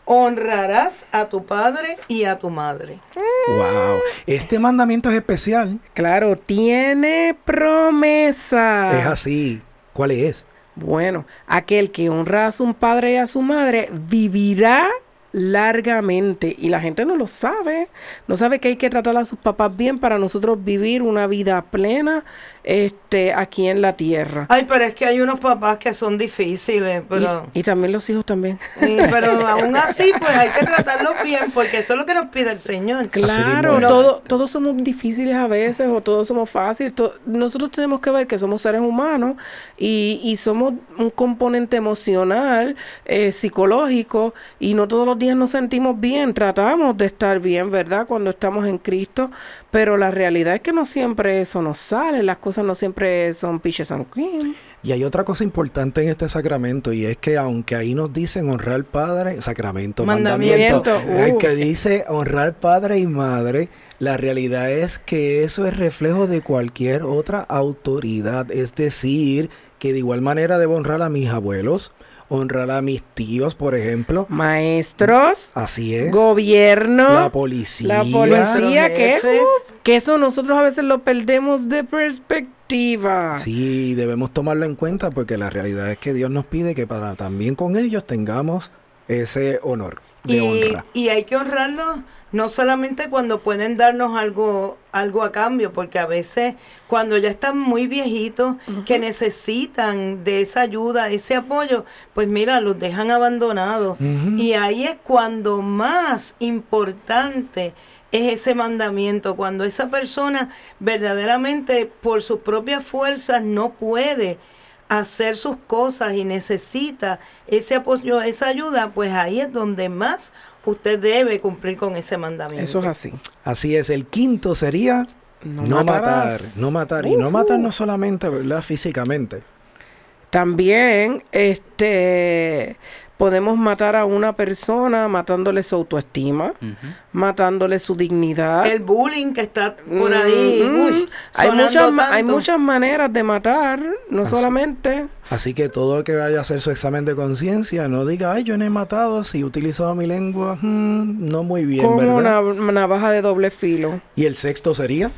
Honrarás a tu padre y a tu madre. Wow. Este mandamiento es especial. Claro, tiene promesa. Es así. ¿Cuál es? Bueno, aquel que honra a su padre y a su madre vivirá largamente y la gente no lo sabe, no sabe que hay que tratar a sus papás bien para nosotros vivir una vida plena este, aquí en la tierra. Ay, pero es que hay unos papás que son difíciles, pero... Y, y también los hijos también. Pero aún así, pues hay que tratarlos bien, porque eso es lo que nos pide el Señor. Claro, todo- todos somos difíciles a veces o todos somos fáciles. to- nosotros tenemos que ver que somos seres humanos y, y somos un componente emocional, eh, psicológico y no todos los días nos sentimos bien. Tratamos de estar bien, ¿verdad? Cuando estamos en Cristo, pero la realidad es que no siempre eso nos sale, las cosas no siempre son peaches and cream. Y hay otra cosa importante en este sacramento y es que aunque ahí nos dicen honrar al Padre, sacramento, mandamiento, Mandamiento, el uh. que dice honrar Padre y Madre, la realidad es que eso es reflejo de cualquier otra autoridad, es decir, que de igual manera debo honrar a mis abuelos, honrar a mis tíos, por ejemplo, Maestros, así es, gobierno, la policía, la policía, que, uh, que eso nosotros a veces lo perdemos de perspectiva. Sí, debemos tomarlo en cuenta porque la realidad es que Dios nos pide que para también con ellos tengamos ese honor de Y, honra. y hay que honrarlos no solamente cuando pueden darnos algo, algo a cambio, porque a veces cuando ya están muy viejitos, que necesitan de esa ayuda, ese apoyo, pues mira, los dejan abandonados. Y ahí es cuando más importante es ese mandamiento, cuando esa persona verdaderamente por sus propias fuerzas no puede hacer sus cosas y necesita ese apoyo, esa ayuda, pues ahí es donde más usted debe cumplir con ese mandamiento. Eso es así. Así es, el quinto sería No no, matar, no matar. Y no matar no solamente, ¿verdad? Físicamente. También, este, podemos matar a una persona matándole su autoestima, matándole su dignidad. El bullying que está por ahí, Mm, uy, hay, muchas, hay muchas maneras de matar, no Así. solamente. Así que todo el que vaya a hacer su examen de conciencia, no diga, ay, yo no he matado, si he utilizado mi lengua, mm, no muy bien, como ¿verdad? una navaja de doble filo. Y el sexto sería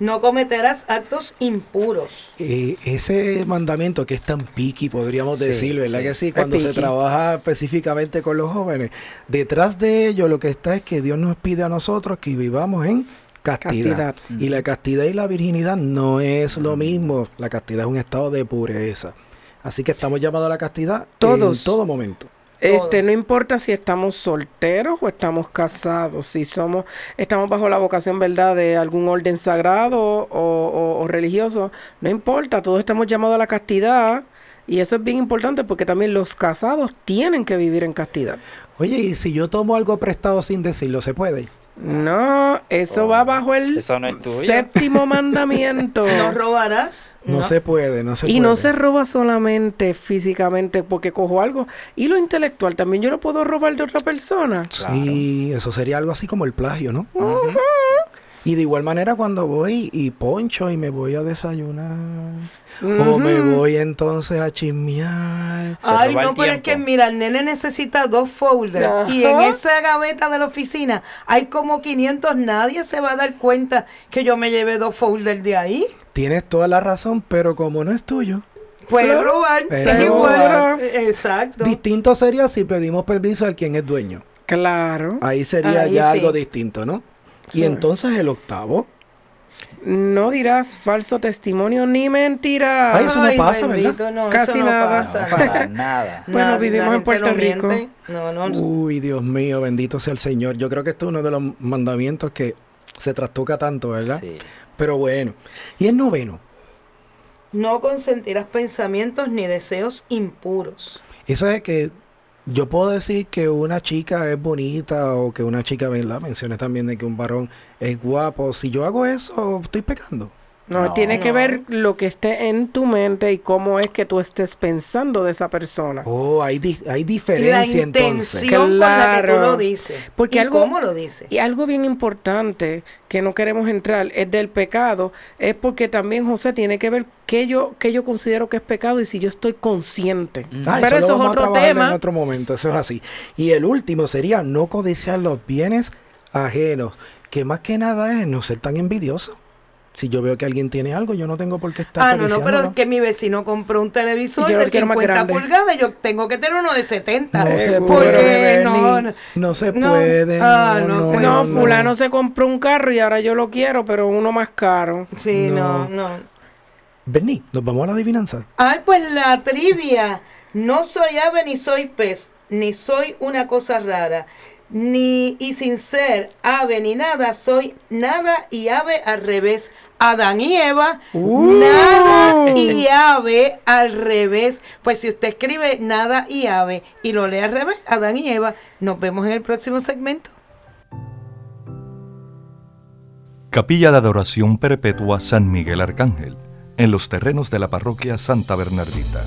No cometerás actos impuros. eh, ese mandamiento que es tan piqui, podríamos Sí, decir, ¿verdad sí. que sí? Cuando se trabaja específicamente con los jóvenes, detrás de ello lo que está es que Dios nos pide a nosotros que vivamos en castidad. Castidad. Y la castidad y la virginidad no es lo mismo. La castidad es un estado de pureza. Así que estamos llamados a la castidad Todos. en todo momento. Este, no importa si estamos solteros o estamos casados, si somos, estamos bajo la vocación, ¿verdad?, de algún orden sagrado o, o- o religioso, no importa, todos estamos llamados a la castidad y eso es bien importante porque también los casados tienen que vivir en castidad. Oye, y si yo tomo algo prestado sin decirlo, ¿se puede? No, eso va bajo el Eso no es tuyo. séptimo mandamiento. No robarás. No, se puede, no se y puede. no se roba solamente físicamente porque cojo algo. Y lo intelectual también yo lo puedo robar de otra persona. Sí, eso sería algo así como el plagio, ¿no? Y de igual manera cuando voy y poncho y me voy a desayunar o me voy entonces a chismear. Ay, no, pero es que mira, el nene necesita dos folders y en esa gaveta de la oficina hay como 500, nadie se va a dar cuenta que yo me llevé dos folders de ahí. Tienes toda la razón, pero como no es tuyo, Puede robar, igual. robar. Exacto. distinto sería si pedimos permiso al quien es dueño. Claro. Ahí sería Ahí ya sí. algo distinto, ¿no? Y entonces el octavo. No dirás falso testimonio ni mentira. Ay, eso no pasa, ¿verdad? no, Casi eso no nada. pasa. Para nada. Bueno, Nada, vivimos en Puerto no Rico. no, Uy, Dios mío, bendito sea el Señor. Yo creo que esto es uno de los mandamientos que se trastoca tanto, ¿verdad? Sí. Pero bueno. Y el noveno. no consentirás pensamientos ni deseos impuros. Eso es que yo puedo decir que una chica es bonita o que una chica, ¿verdad? Mencioné también de que un varón es guapo. Si yo hago eso, estoy pecando. No, No. tiene que ver lo que esté en tu mente y cómo es que tú estés pensando de esa persona. Oh, hay, di- hay La diferencia entonces. intención con la que tú Claro. lo dices. Porque y algo- cómo lo dices. Y algo bien importante que no queremos entrar es del pecado, es porque también José tiene que ver qué yo, qué yo considero que es pecado y si yo estoy consciente. Ah, Pero eso, eso lo es vamos otro tema. en otro momento, eso es así. Y el último sería no codiciar los bienes ajenos, que más que nada es no ser tan envidioso. Si yo veo que alguien tiene algo, yo no tengo por qué estar Ah, no, no, pero es que mi vecino compró un televisor Yo de quiero más 50 grande. pulgadas yo tengo que tener uno de 70. No se puede, no, se no. puede. Ah, no, no, no, No, no. fulano se compró un carro y ahora yo lo quiero, pero uno más caro. Sí, no, No. no. Berni, ¿nos vamos a la adivinanza? Ay, pues la trivia. No soy ave ni soy pez, ni soy una cosa rara. Ni y sin ser ave ni nada, soy nada y ave al revés. Adán y Eva, nada y ave al revés. Pues si usted escribe nada y ave y lo lee al revés, Adán y Eva, nos vemos en el próximo segmento. Capilla de Adoración Perpetua San Miguel Arcángel, en los terrenos de la parroquia Santa Bernardita.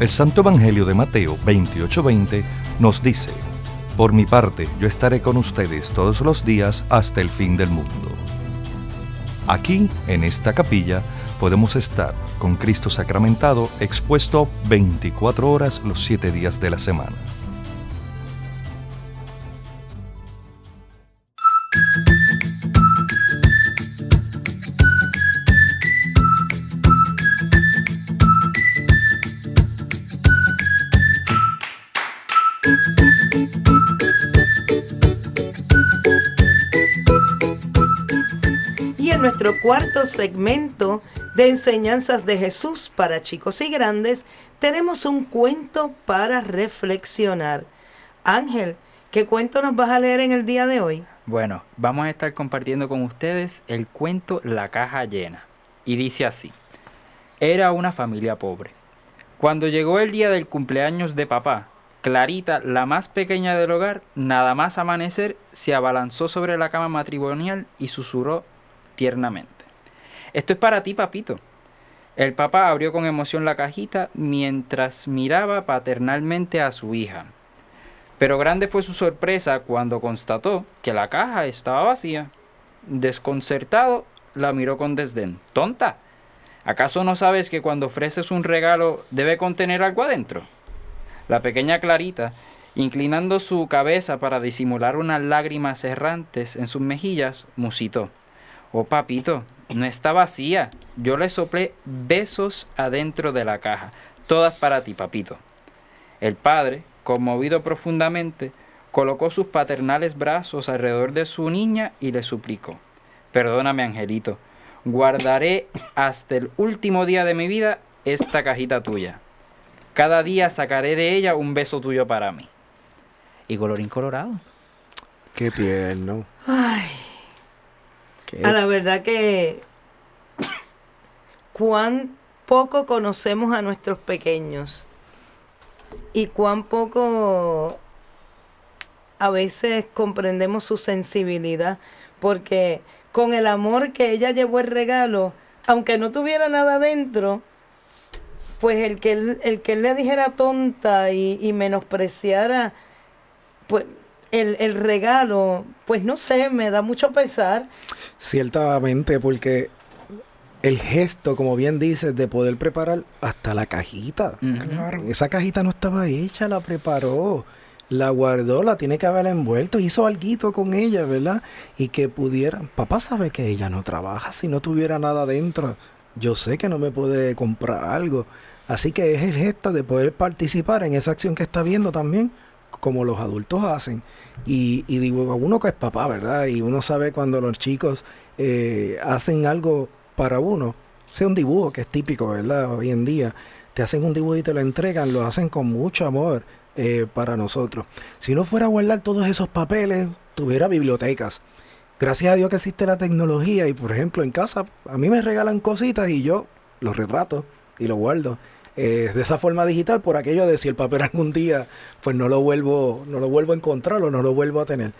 El Santo Evangelio de Mateo 28:20 nos dice, Por mi parte, yo estaré con ustedes todos los días hasta el fin del mundo. Aquí, en esta capilla, podemos estar con Cristo sacramentado expuesto 24 horas los 7 días de la semana. Cuarto segmento de enseñanzas de Jesús para chicos y grandes, tenemos un cuento para reflexionar. Ángel, ¿qué cuento nos vas a leer en el día de hoy? Bueno, vamos a estar compartiendo con ustedes el cuento La caja llena. Y dice así. Era una familia pobre. Cuando llegó el día del cumpleaños de papá, Clarita, la más pequeña del hogar, nada más amanecer, se abalanzó sobre la cama matrimonial y susurró tiernamente. Esto es para ti, papito. El papá abrió con emoción la cajita mientras miraba paternalmente a su hija. Pero grande fue su sorpresa cuando constató que la caja estaba vacía. Desconcertado, la miró con desdén. Tonta, ¿acaso no sabes que cuando ofreces un regalo debe contener algo adentro? La pequeña Clarita, inclinando su cabeza para disimular unas lágrimas errantes en sus mejillas, musitó. Oh papito, no está vacía. Yo le soplé besos adentro de la caja. Todas para ti, papito. El padre, conmovido profundamente, colocó sus paternales brazos alrededor de su niña y le suplicó. Perdóname, Angelito. Guardaré hasta el último día de mi vida esta cajita tuya. Cada día sacaré de ella un beso tuyo para mí. Y colorín colorado. Qué tierno. Ay, A la verdad que cuán poco conocemos a nuestros pequeños y cuán poco a veces comprendemos su sensibilidad, porque con el amor que ella llevó el regalo, aunque no tuviera nada dentro, pues el que él, el que él le dijera tonta y, y menospreciara pues el, el regalo, pues no sé, me da mucho pesar. Ciertamente, porque el gesto, como bien dices, de poder preparar hasta la cajita. Claro. Esa cajita no estaba hecha, la preparó, la guardó, la tiene que haber envuelto, hizo algo con ella, ¿verdad? Y que pudiera. Papá sabe que ella no trabaja si no tuviera nada dentro. Yo sé que no me puede comprar algo. Así que es el gesto de poder participar en esa acción que está viendo también, como los adultos hacen. Y, y digo, uno que es papá, ¿verdad? Y uno sabe cuando los chicos eh, hacen algo para uno, sea un dibujo que es típico, ¿verdad? Hoy en día, te hacen un dibujo y te lo entregan, lo hacen con mucho amor eh, para nosotros. Si no fuera a guardar todos esos papeles, tuviera bibliotecas. Gracias a Dios que existe la tecnología y, por ejemplo, en casa a mí me regalan cositas y yo los retrato y los guardo. Eh, de esa forma digital por aquello de si el papel algún día pues no lo vuelvo no lo vuelvo a encontrar o no lo vuelvo a tener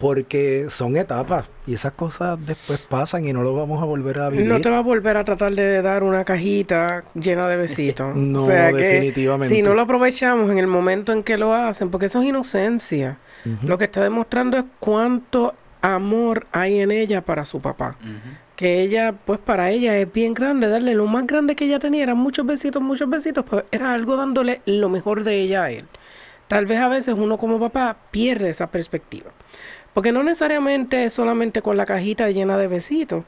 porque son etapas y esas cosas después pasan y no lo vamos a volver a vivir No te va a volver a tratar de dar una cajita llena de besitos. No, o sea que definitivamente. si no lo aprovechamos en el momento en que lo hacen, porque eso es inocencia, lo que está demostrando es cuánto amor hay en ella para su papá. Que ella, pues para ella es bien grande, darle lo más grande que ella tenía, eran muchos besitos, muchos besitos, pues era algo dándole lo mejor de ella a él. Tal vez a veces uno como papá pierde esa perspectiva. Porque no necesariamente es solamente con la cajita llena de besitos.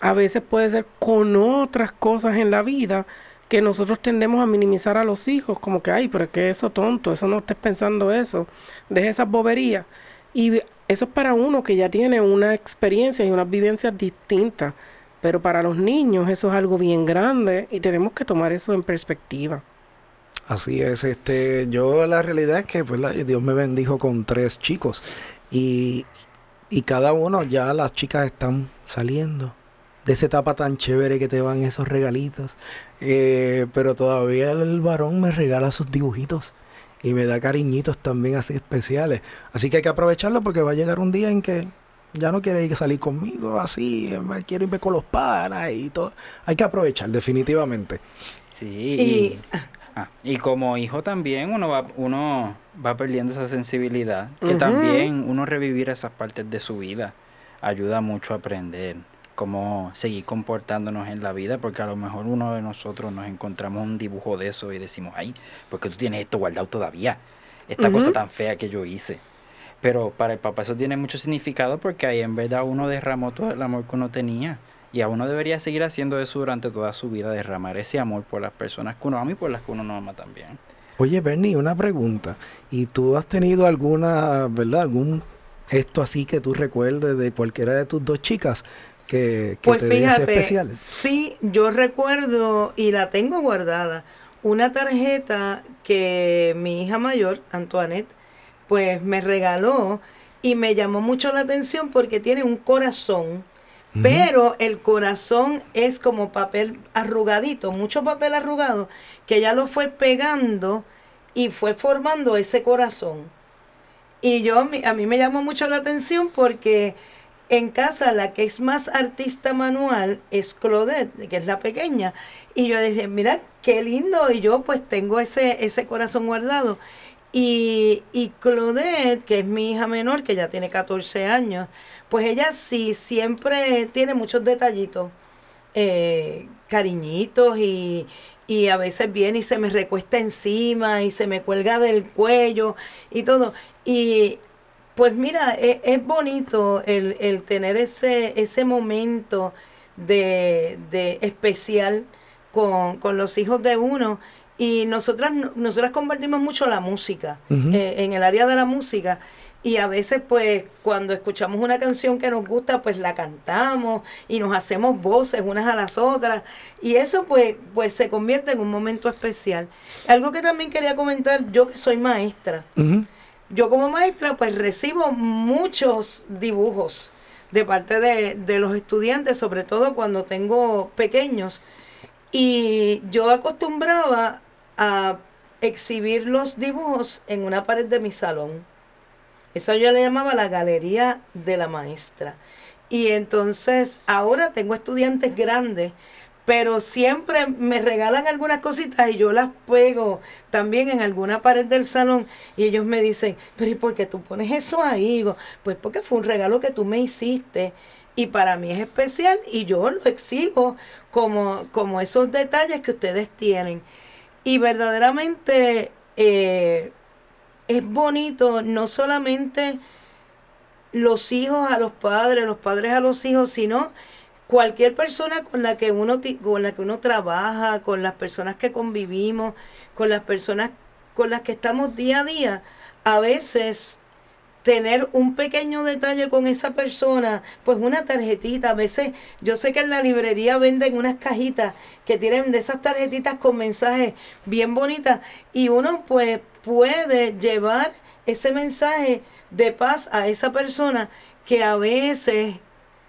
A veces puede ser con otras cosas en la vida que nosotros tendemos a minimizar a los hijos, como que, ay, pero es que eso tonto, eso no estés pensando eso, deje esas boberías. Y eso es para uno que ya tiene una experiencia y unas vivencias distintas Pero para los niños eso es algo bien grande y tenemos que tomar eso en perspectiva. Así es, este, yo la realidad es que pues, Dios me bendijo con tres chicos y, y cada uno ya las chicas están saliendo de esa etapa tan chévere que te van esos regalitos. Eh, pero todavía el varón me regala sus dibujitos y me da cariñitos también así especiales. Así que hay que aprovecharlo porque va a llegar un día en que ya no quiere ir a salir conmigo así, quiere irme con los panas y todo. Hay que aprovechar definitivamente. Sí. Y, ah, y como hijo también uno va, uno va perdiendo esa sensibilidad, que también uno revivir esas partes de su vida ayuda mucho a aprender cómo seguir comportándonos en la vida, porque a lo mejor uno de nosotros nos encontramos un dibujo de eso y decimos, ay, porque tú tienes esto guardado todavía, esta cosa tan fea que yo hice. Pero para el papá eso tiene mucho significado porque ahí en verdad uno derramó todo el amor que uno tenía. Y a uno debería seguir haciendo eso durante toda su vida, derramar ese amor por las personas que uno ama y por las que uno no ama también. Oye, Bernie, una pregunta. ¿Y tú has tenido alguna, verdad, algún gesto así que tú recuerdes de cualquiera de tus dos chicas que, pues fíjate, Sí, yo recuerdo y la tengo guardada. Una tarjeta que mi hija mayor, Antoinette, pues me regaló y me llamó mucho la atención porque tiene un corazón, pero el corazón es como papel arrugadito, mucho papel arrugado, que ya lo fue pegando y fue formando ese corazón. Y yo, a mí me llamó mucho la atención porque en casa la que es más artista manual es Claudette, que es la pequeña. Y yo decía, mira, qué lindo. Y yo pues tengo ese, ese corazón guardado. Y, y Claudette, que es mi hija menor, que ya tiene 14 años, pues ella sí siempre tiene muchos detallitos, eh, cariñitos y, y a veces viene y se me recuesta encima y se me cuelga del cuello y todo. Y pues mira, e, es, bonito el, tener ese, ese momento de, especial con, los hijos de uno. Y nosotras, nosotras compartimos mucho la música, eh, en el área de la música. Y a veces, pues, cuando escuchamos una canción que nos gusta, pues la cantamos y nos hacemos voces unas a las otras. Y eso, pues, pues se convierte en un momento especial. Algo que también quería comentar, yo que soy maestra yo como maestra pues recibo muchos dibujos de parte de, los estudiantes, sobre todo cuando tengo pequeños. Y yo acostumbraba a exhibir los dibujos en una pared de mi salón. Eso yo le llamaba la galería de la maestra. Y entonces ahora tengo estudiantes grandes pero siempre me regalan algunas cositas y yo las pego también en alguna pared del salón y ellos me dicen, pero ¿y por qué tú pones eso ahí? pues porque fue un regalo que tú me hiciste y para mí es especial y yo lo exhibo como, como esos detalles que ustedes tienen. Y verdaderamente eh, es bonito no solamente los hijos a los padres, los padres a los hijos, sino cualquier persona con la que uno con la que uno trabaja, con las personas que convivimos, con las personas con las que estamos día a día, a veces tener un pequeño detalle con esa persona, pues una tarjetita, a veces yo sé que en la librería venden unas cajitas que tienen de esas tarjetitas con mensajes bien bonitas y uno pues puede llevar ese mensaje de paz a esa persona que a veces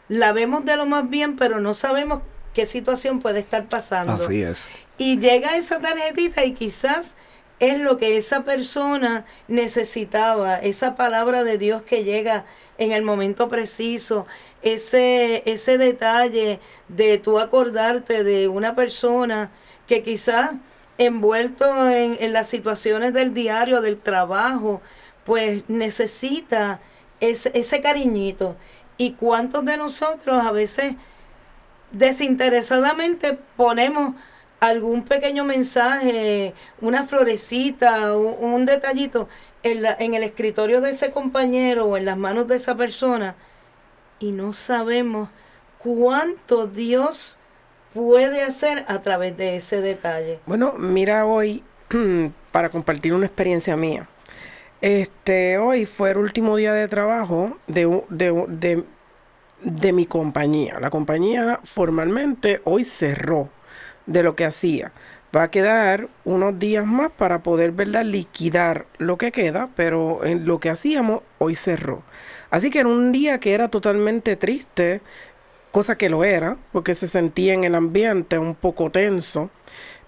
la vemos de lo más bien, pero no sabemos qué situación puede estar pasando. Así es. Y llega esa tarjetita y quizás es lo que esa persona necesitaba, esa palabra de Dios que llega en el momento preciso, ese, ese detalle de tú acordarte de una persona que quizás envuelto en, en las situaciones del diario, del trabajo, pues necesita ese, ese cariñito. ¿Y cuántos de nosotros a veces desinteresadamente ponemos algún pequeño mensaje, una florecita, un, detallito en, en el escritorio de ese compañero o en las manos de esa persona y no sabemos cuánto Dios puede hacer a través de ese detalle? Bueno, mira hoy, para compartir una experiencia mía. Este, hoy fue el último día de trabajo de, de, de mi compañía. La compañía formalmente hoy cerró de lo que hacía. Va a quedar unos días más para poder verla liquidar lo que queda, pero en lo que hacíamos hoy cerró. Así que en un día que era totalmente triste, cosa que lo era, porque se sentía en el ambiente un poco tenso.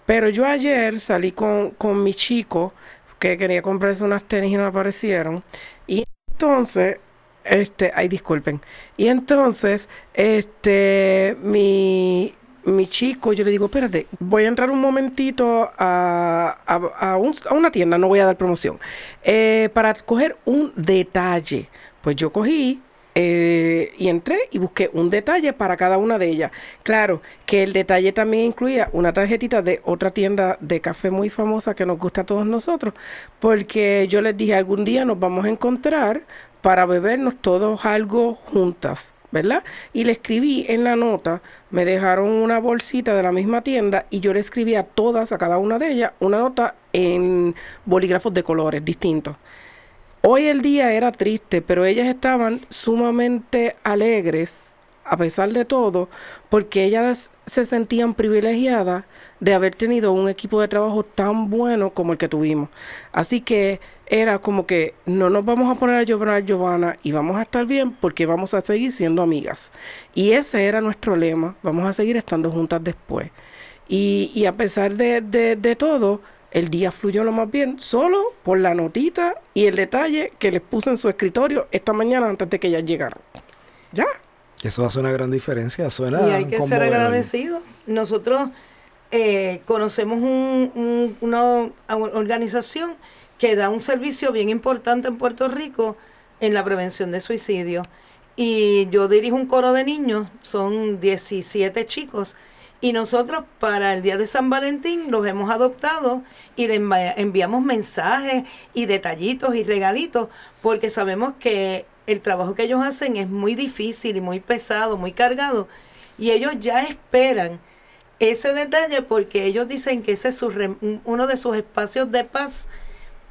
Pero yo ayer salí con, con mi chico que quería comprarse unas tenis y no aparecieron. Y entonces, este, ay, disculpen. Y entonces, este, mi, mi chico, yo le digo, espérate, voy a entrar un momentito a, a, una tienda, no voy a dar promoción, eh, para coger un detalle. Pues yo cogí eh, y entré y busqué un detalle para cada una de ellas. Claro que el detalle también incluía una tarjetita de otra tienda de café muy famosa que nos gusta a todos nosotros, porque yo les dije algún día nos vamos a encontrar para bebernos todos algo juntas. ¿verdad? Y le escribí en la nota, me dejaron una bolsita de la misma tienda y yo le escribí a todas, a cada una de ellas, una nota en bolígrafos de colores distintos. Hoy el día era triste, pero ellas estaban sumamente alegres, a pesar de todo, porque ellas se sentían privilegiadas de haber tenido un equipo de trabajo tan bueno como el que tuvimos. Así que era como que no nos vamos a poner a llorar Giovanna y vamos a estar bien porque vamos a seguir siendo amigas. Y ese era nuestro lema, vamos a seguir estando juntas después. Y, y a pesar de, de, de todo, el día fluyó lo más bien, solo por la notita y el detalle que les puse en su escritorio esta mañana antes de que ellas llegaran. Ya. Eso hace una gran diferencia, suena. Y hay que ser agradecidos. Nosotros eh, conocemos una organización que da un servicio bien importante en Puerto Rico en la prevención de suicidio. Y yo dirijo un coro de niños, son 17 chicos, y nosotros para el día de San Valentín los hemos adoptado y le enviamos mensajes y detallitos y regalitos porque sabemos que el trabajo que ellos hacen es muy difícil y muy pesado, muy cargado. Y ellos ya esperan ese detalle porque ellos dicen que ese es uno de sus espacios de paz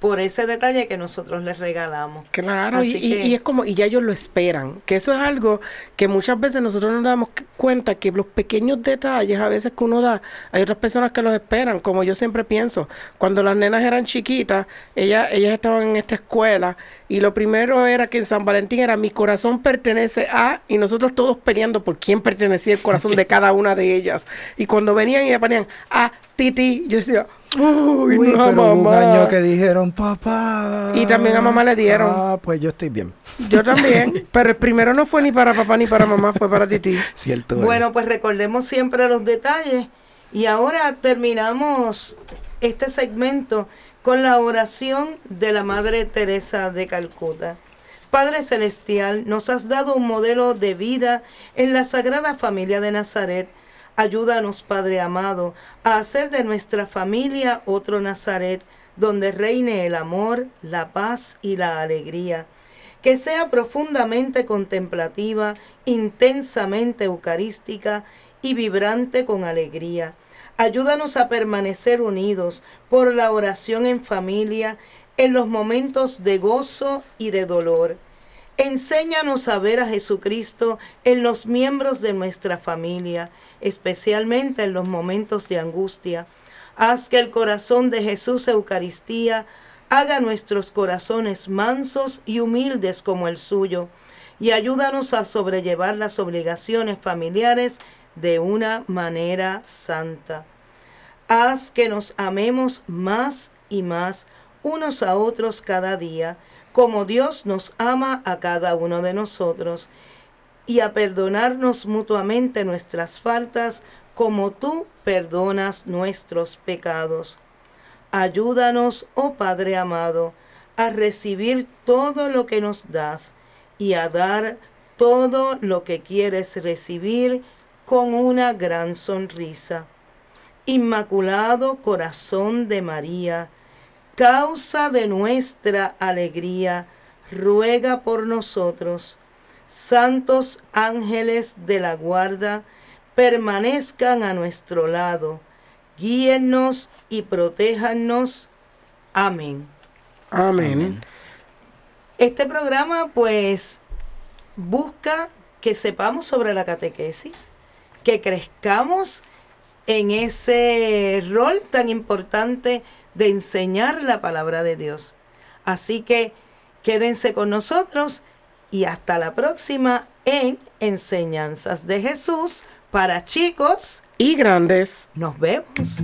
por ese detalle que nosotros les regalamos. Claro, y, es como, y ya ellos lo esperan, que eso es algo que muchas veces nosotros nos damos cuenta que los pequeños detalles a veces que uno da, hay otras personas que los esperan, como yo siempre pienso, cuando las nenas eran chiquitas, ellas, ellas estaban en esta escuela y lo primero era que en San Valentín era mi corazón pertenece a, y nosotros todos peleando por quién pertenecía el corazón de cada una de ellas. Y cuando venían y ponían a Titi, yo decía, Uy, Uy pero un año que dijeron papá. Y también a mamá le dieron. Ah, pues yo estoy bien. Yo también. pero el primero no fue ni para papá ni para mamá, fue para Titi. Cierto. Bueno, pues recordemos siempre los detalles. Y ahora terminamos este segmento con la oración de la Madre Teresa de Calcuta. Padre Celestial, nos has dado un modelo de vida en la Sagrada Familia de Nazaret Ayúdanos, Padre amado, a hacer de nuestra familia otro Nazaret, donde reine el amor, la paz y la alegría. Que sea profundamente contemplativa, intensamente eucarística y vibrante con alegría. Ayúdanos a permanecer unidos por la oración en familia en los momentos de gozo y de dolor Enséñanos a ver a Jesucristo en los miembros de nuestra familia, especialmente en los momentos de angustia. Haz que el corazón de Jesús Eucaristía haga nuestros corazones mansos y humildes como el suyo, y ayúdanos a sobrellevar las obligaciones familiares de una manera santa. Haz que nos amemos más y más unos a otros cada día, como Dios nos ama a cada uno de nosotros, y a perdonarnos mutuamente nuestras faltas, como tú perdonas nuestros pecados. Ayúdanos, oh Padre amado, a recibir todo lo que nos das y a dar todo lo que quieres recibir con una gran sonrisa. Inmaculado Corazón de María, causa de nuestra alegría, ruega por nosotros. Santos ángeles de la guarda, permanezcan a nuestro lado, guíennos y protéjanos. Amén. Amén. Este programa pues busca que sepamos sobre la catequesis, que crezcamos en ese rol tan importante de enseñar la palabra de Dios. Así que quédense con nosotros y hasta la próxima en Enseñanzas de Jesús para chicos y grandes. Nos vemos.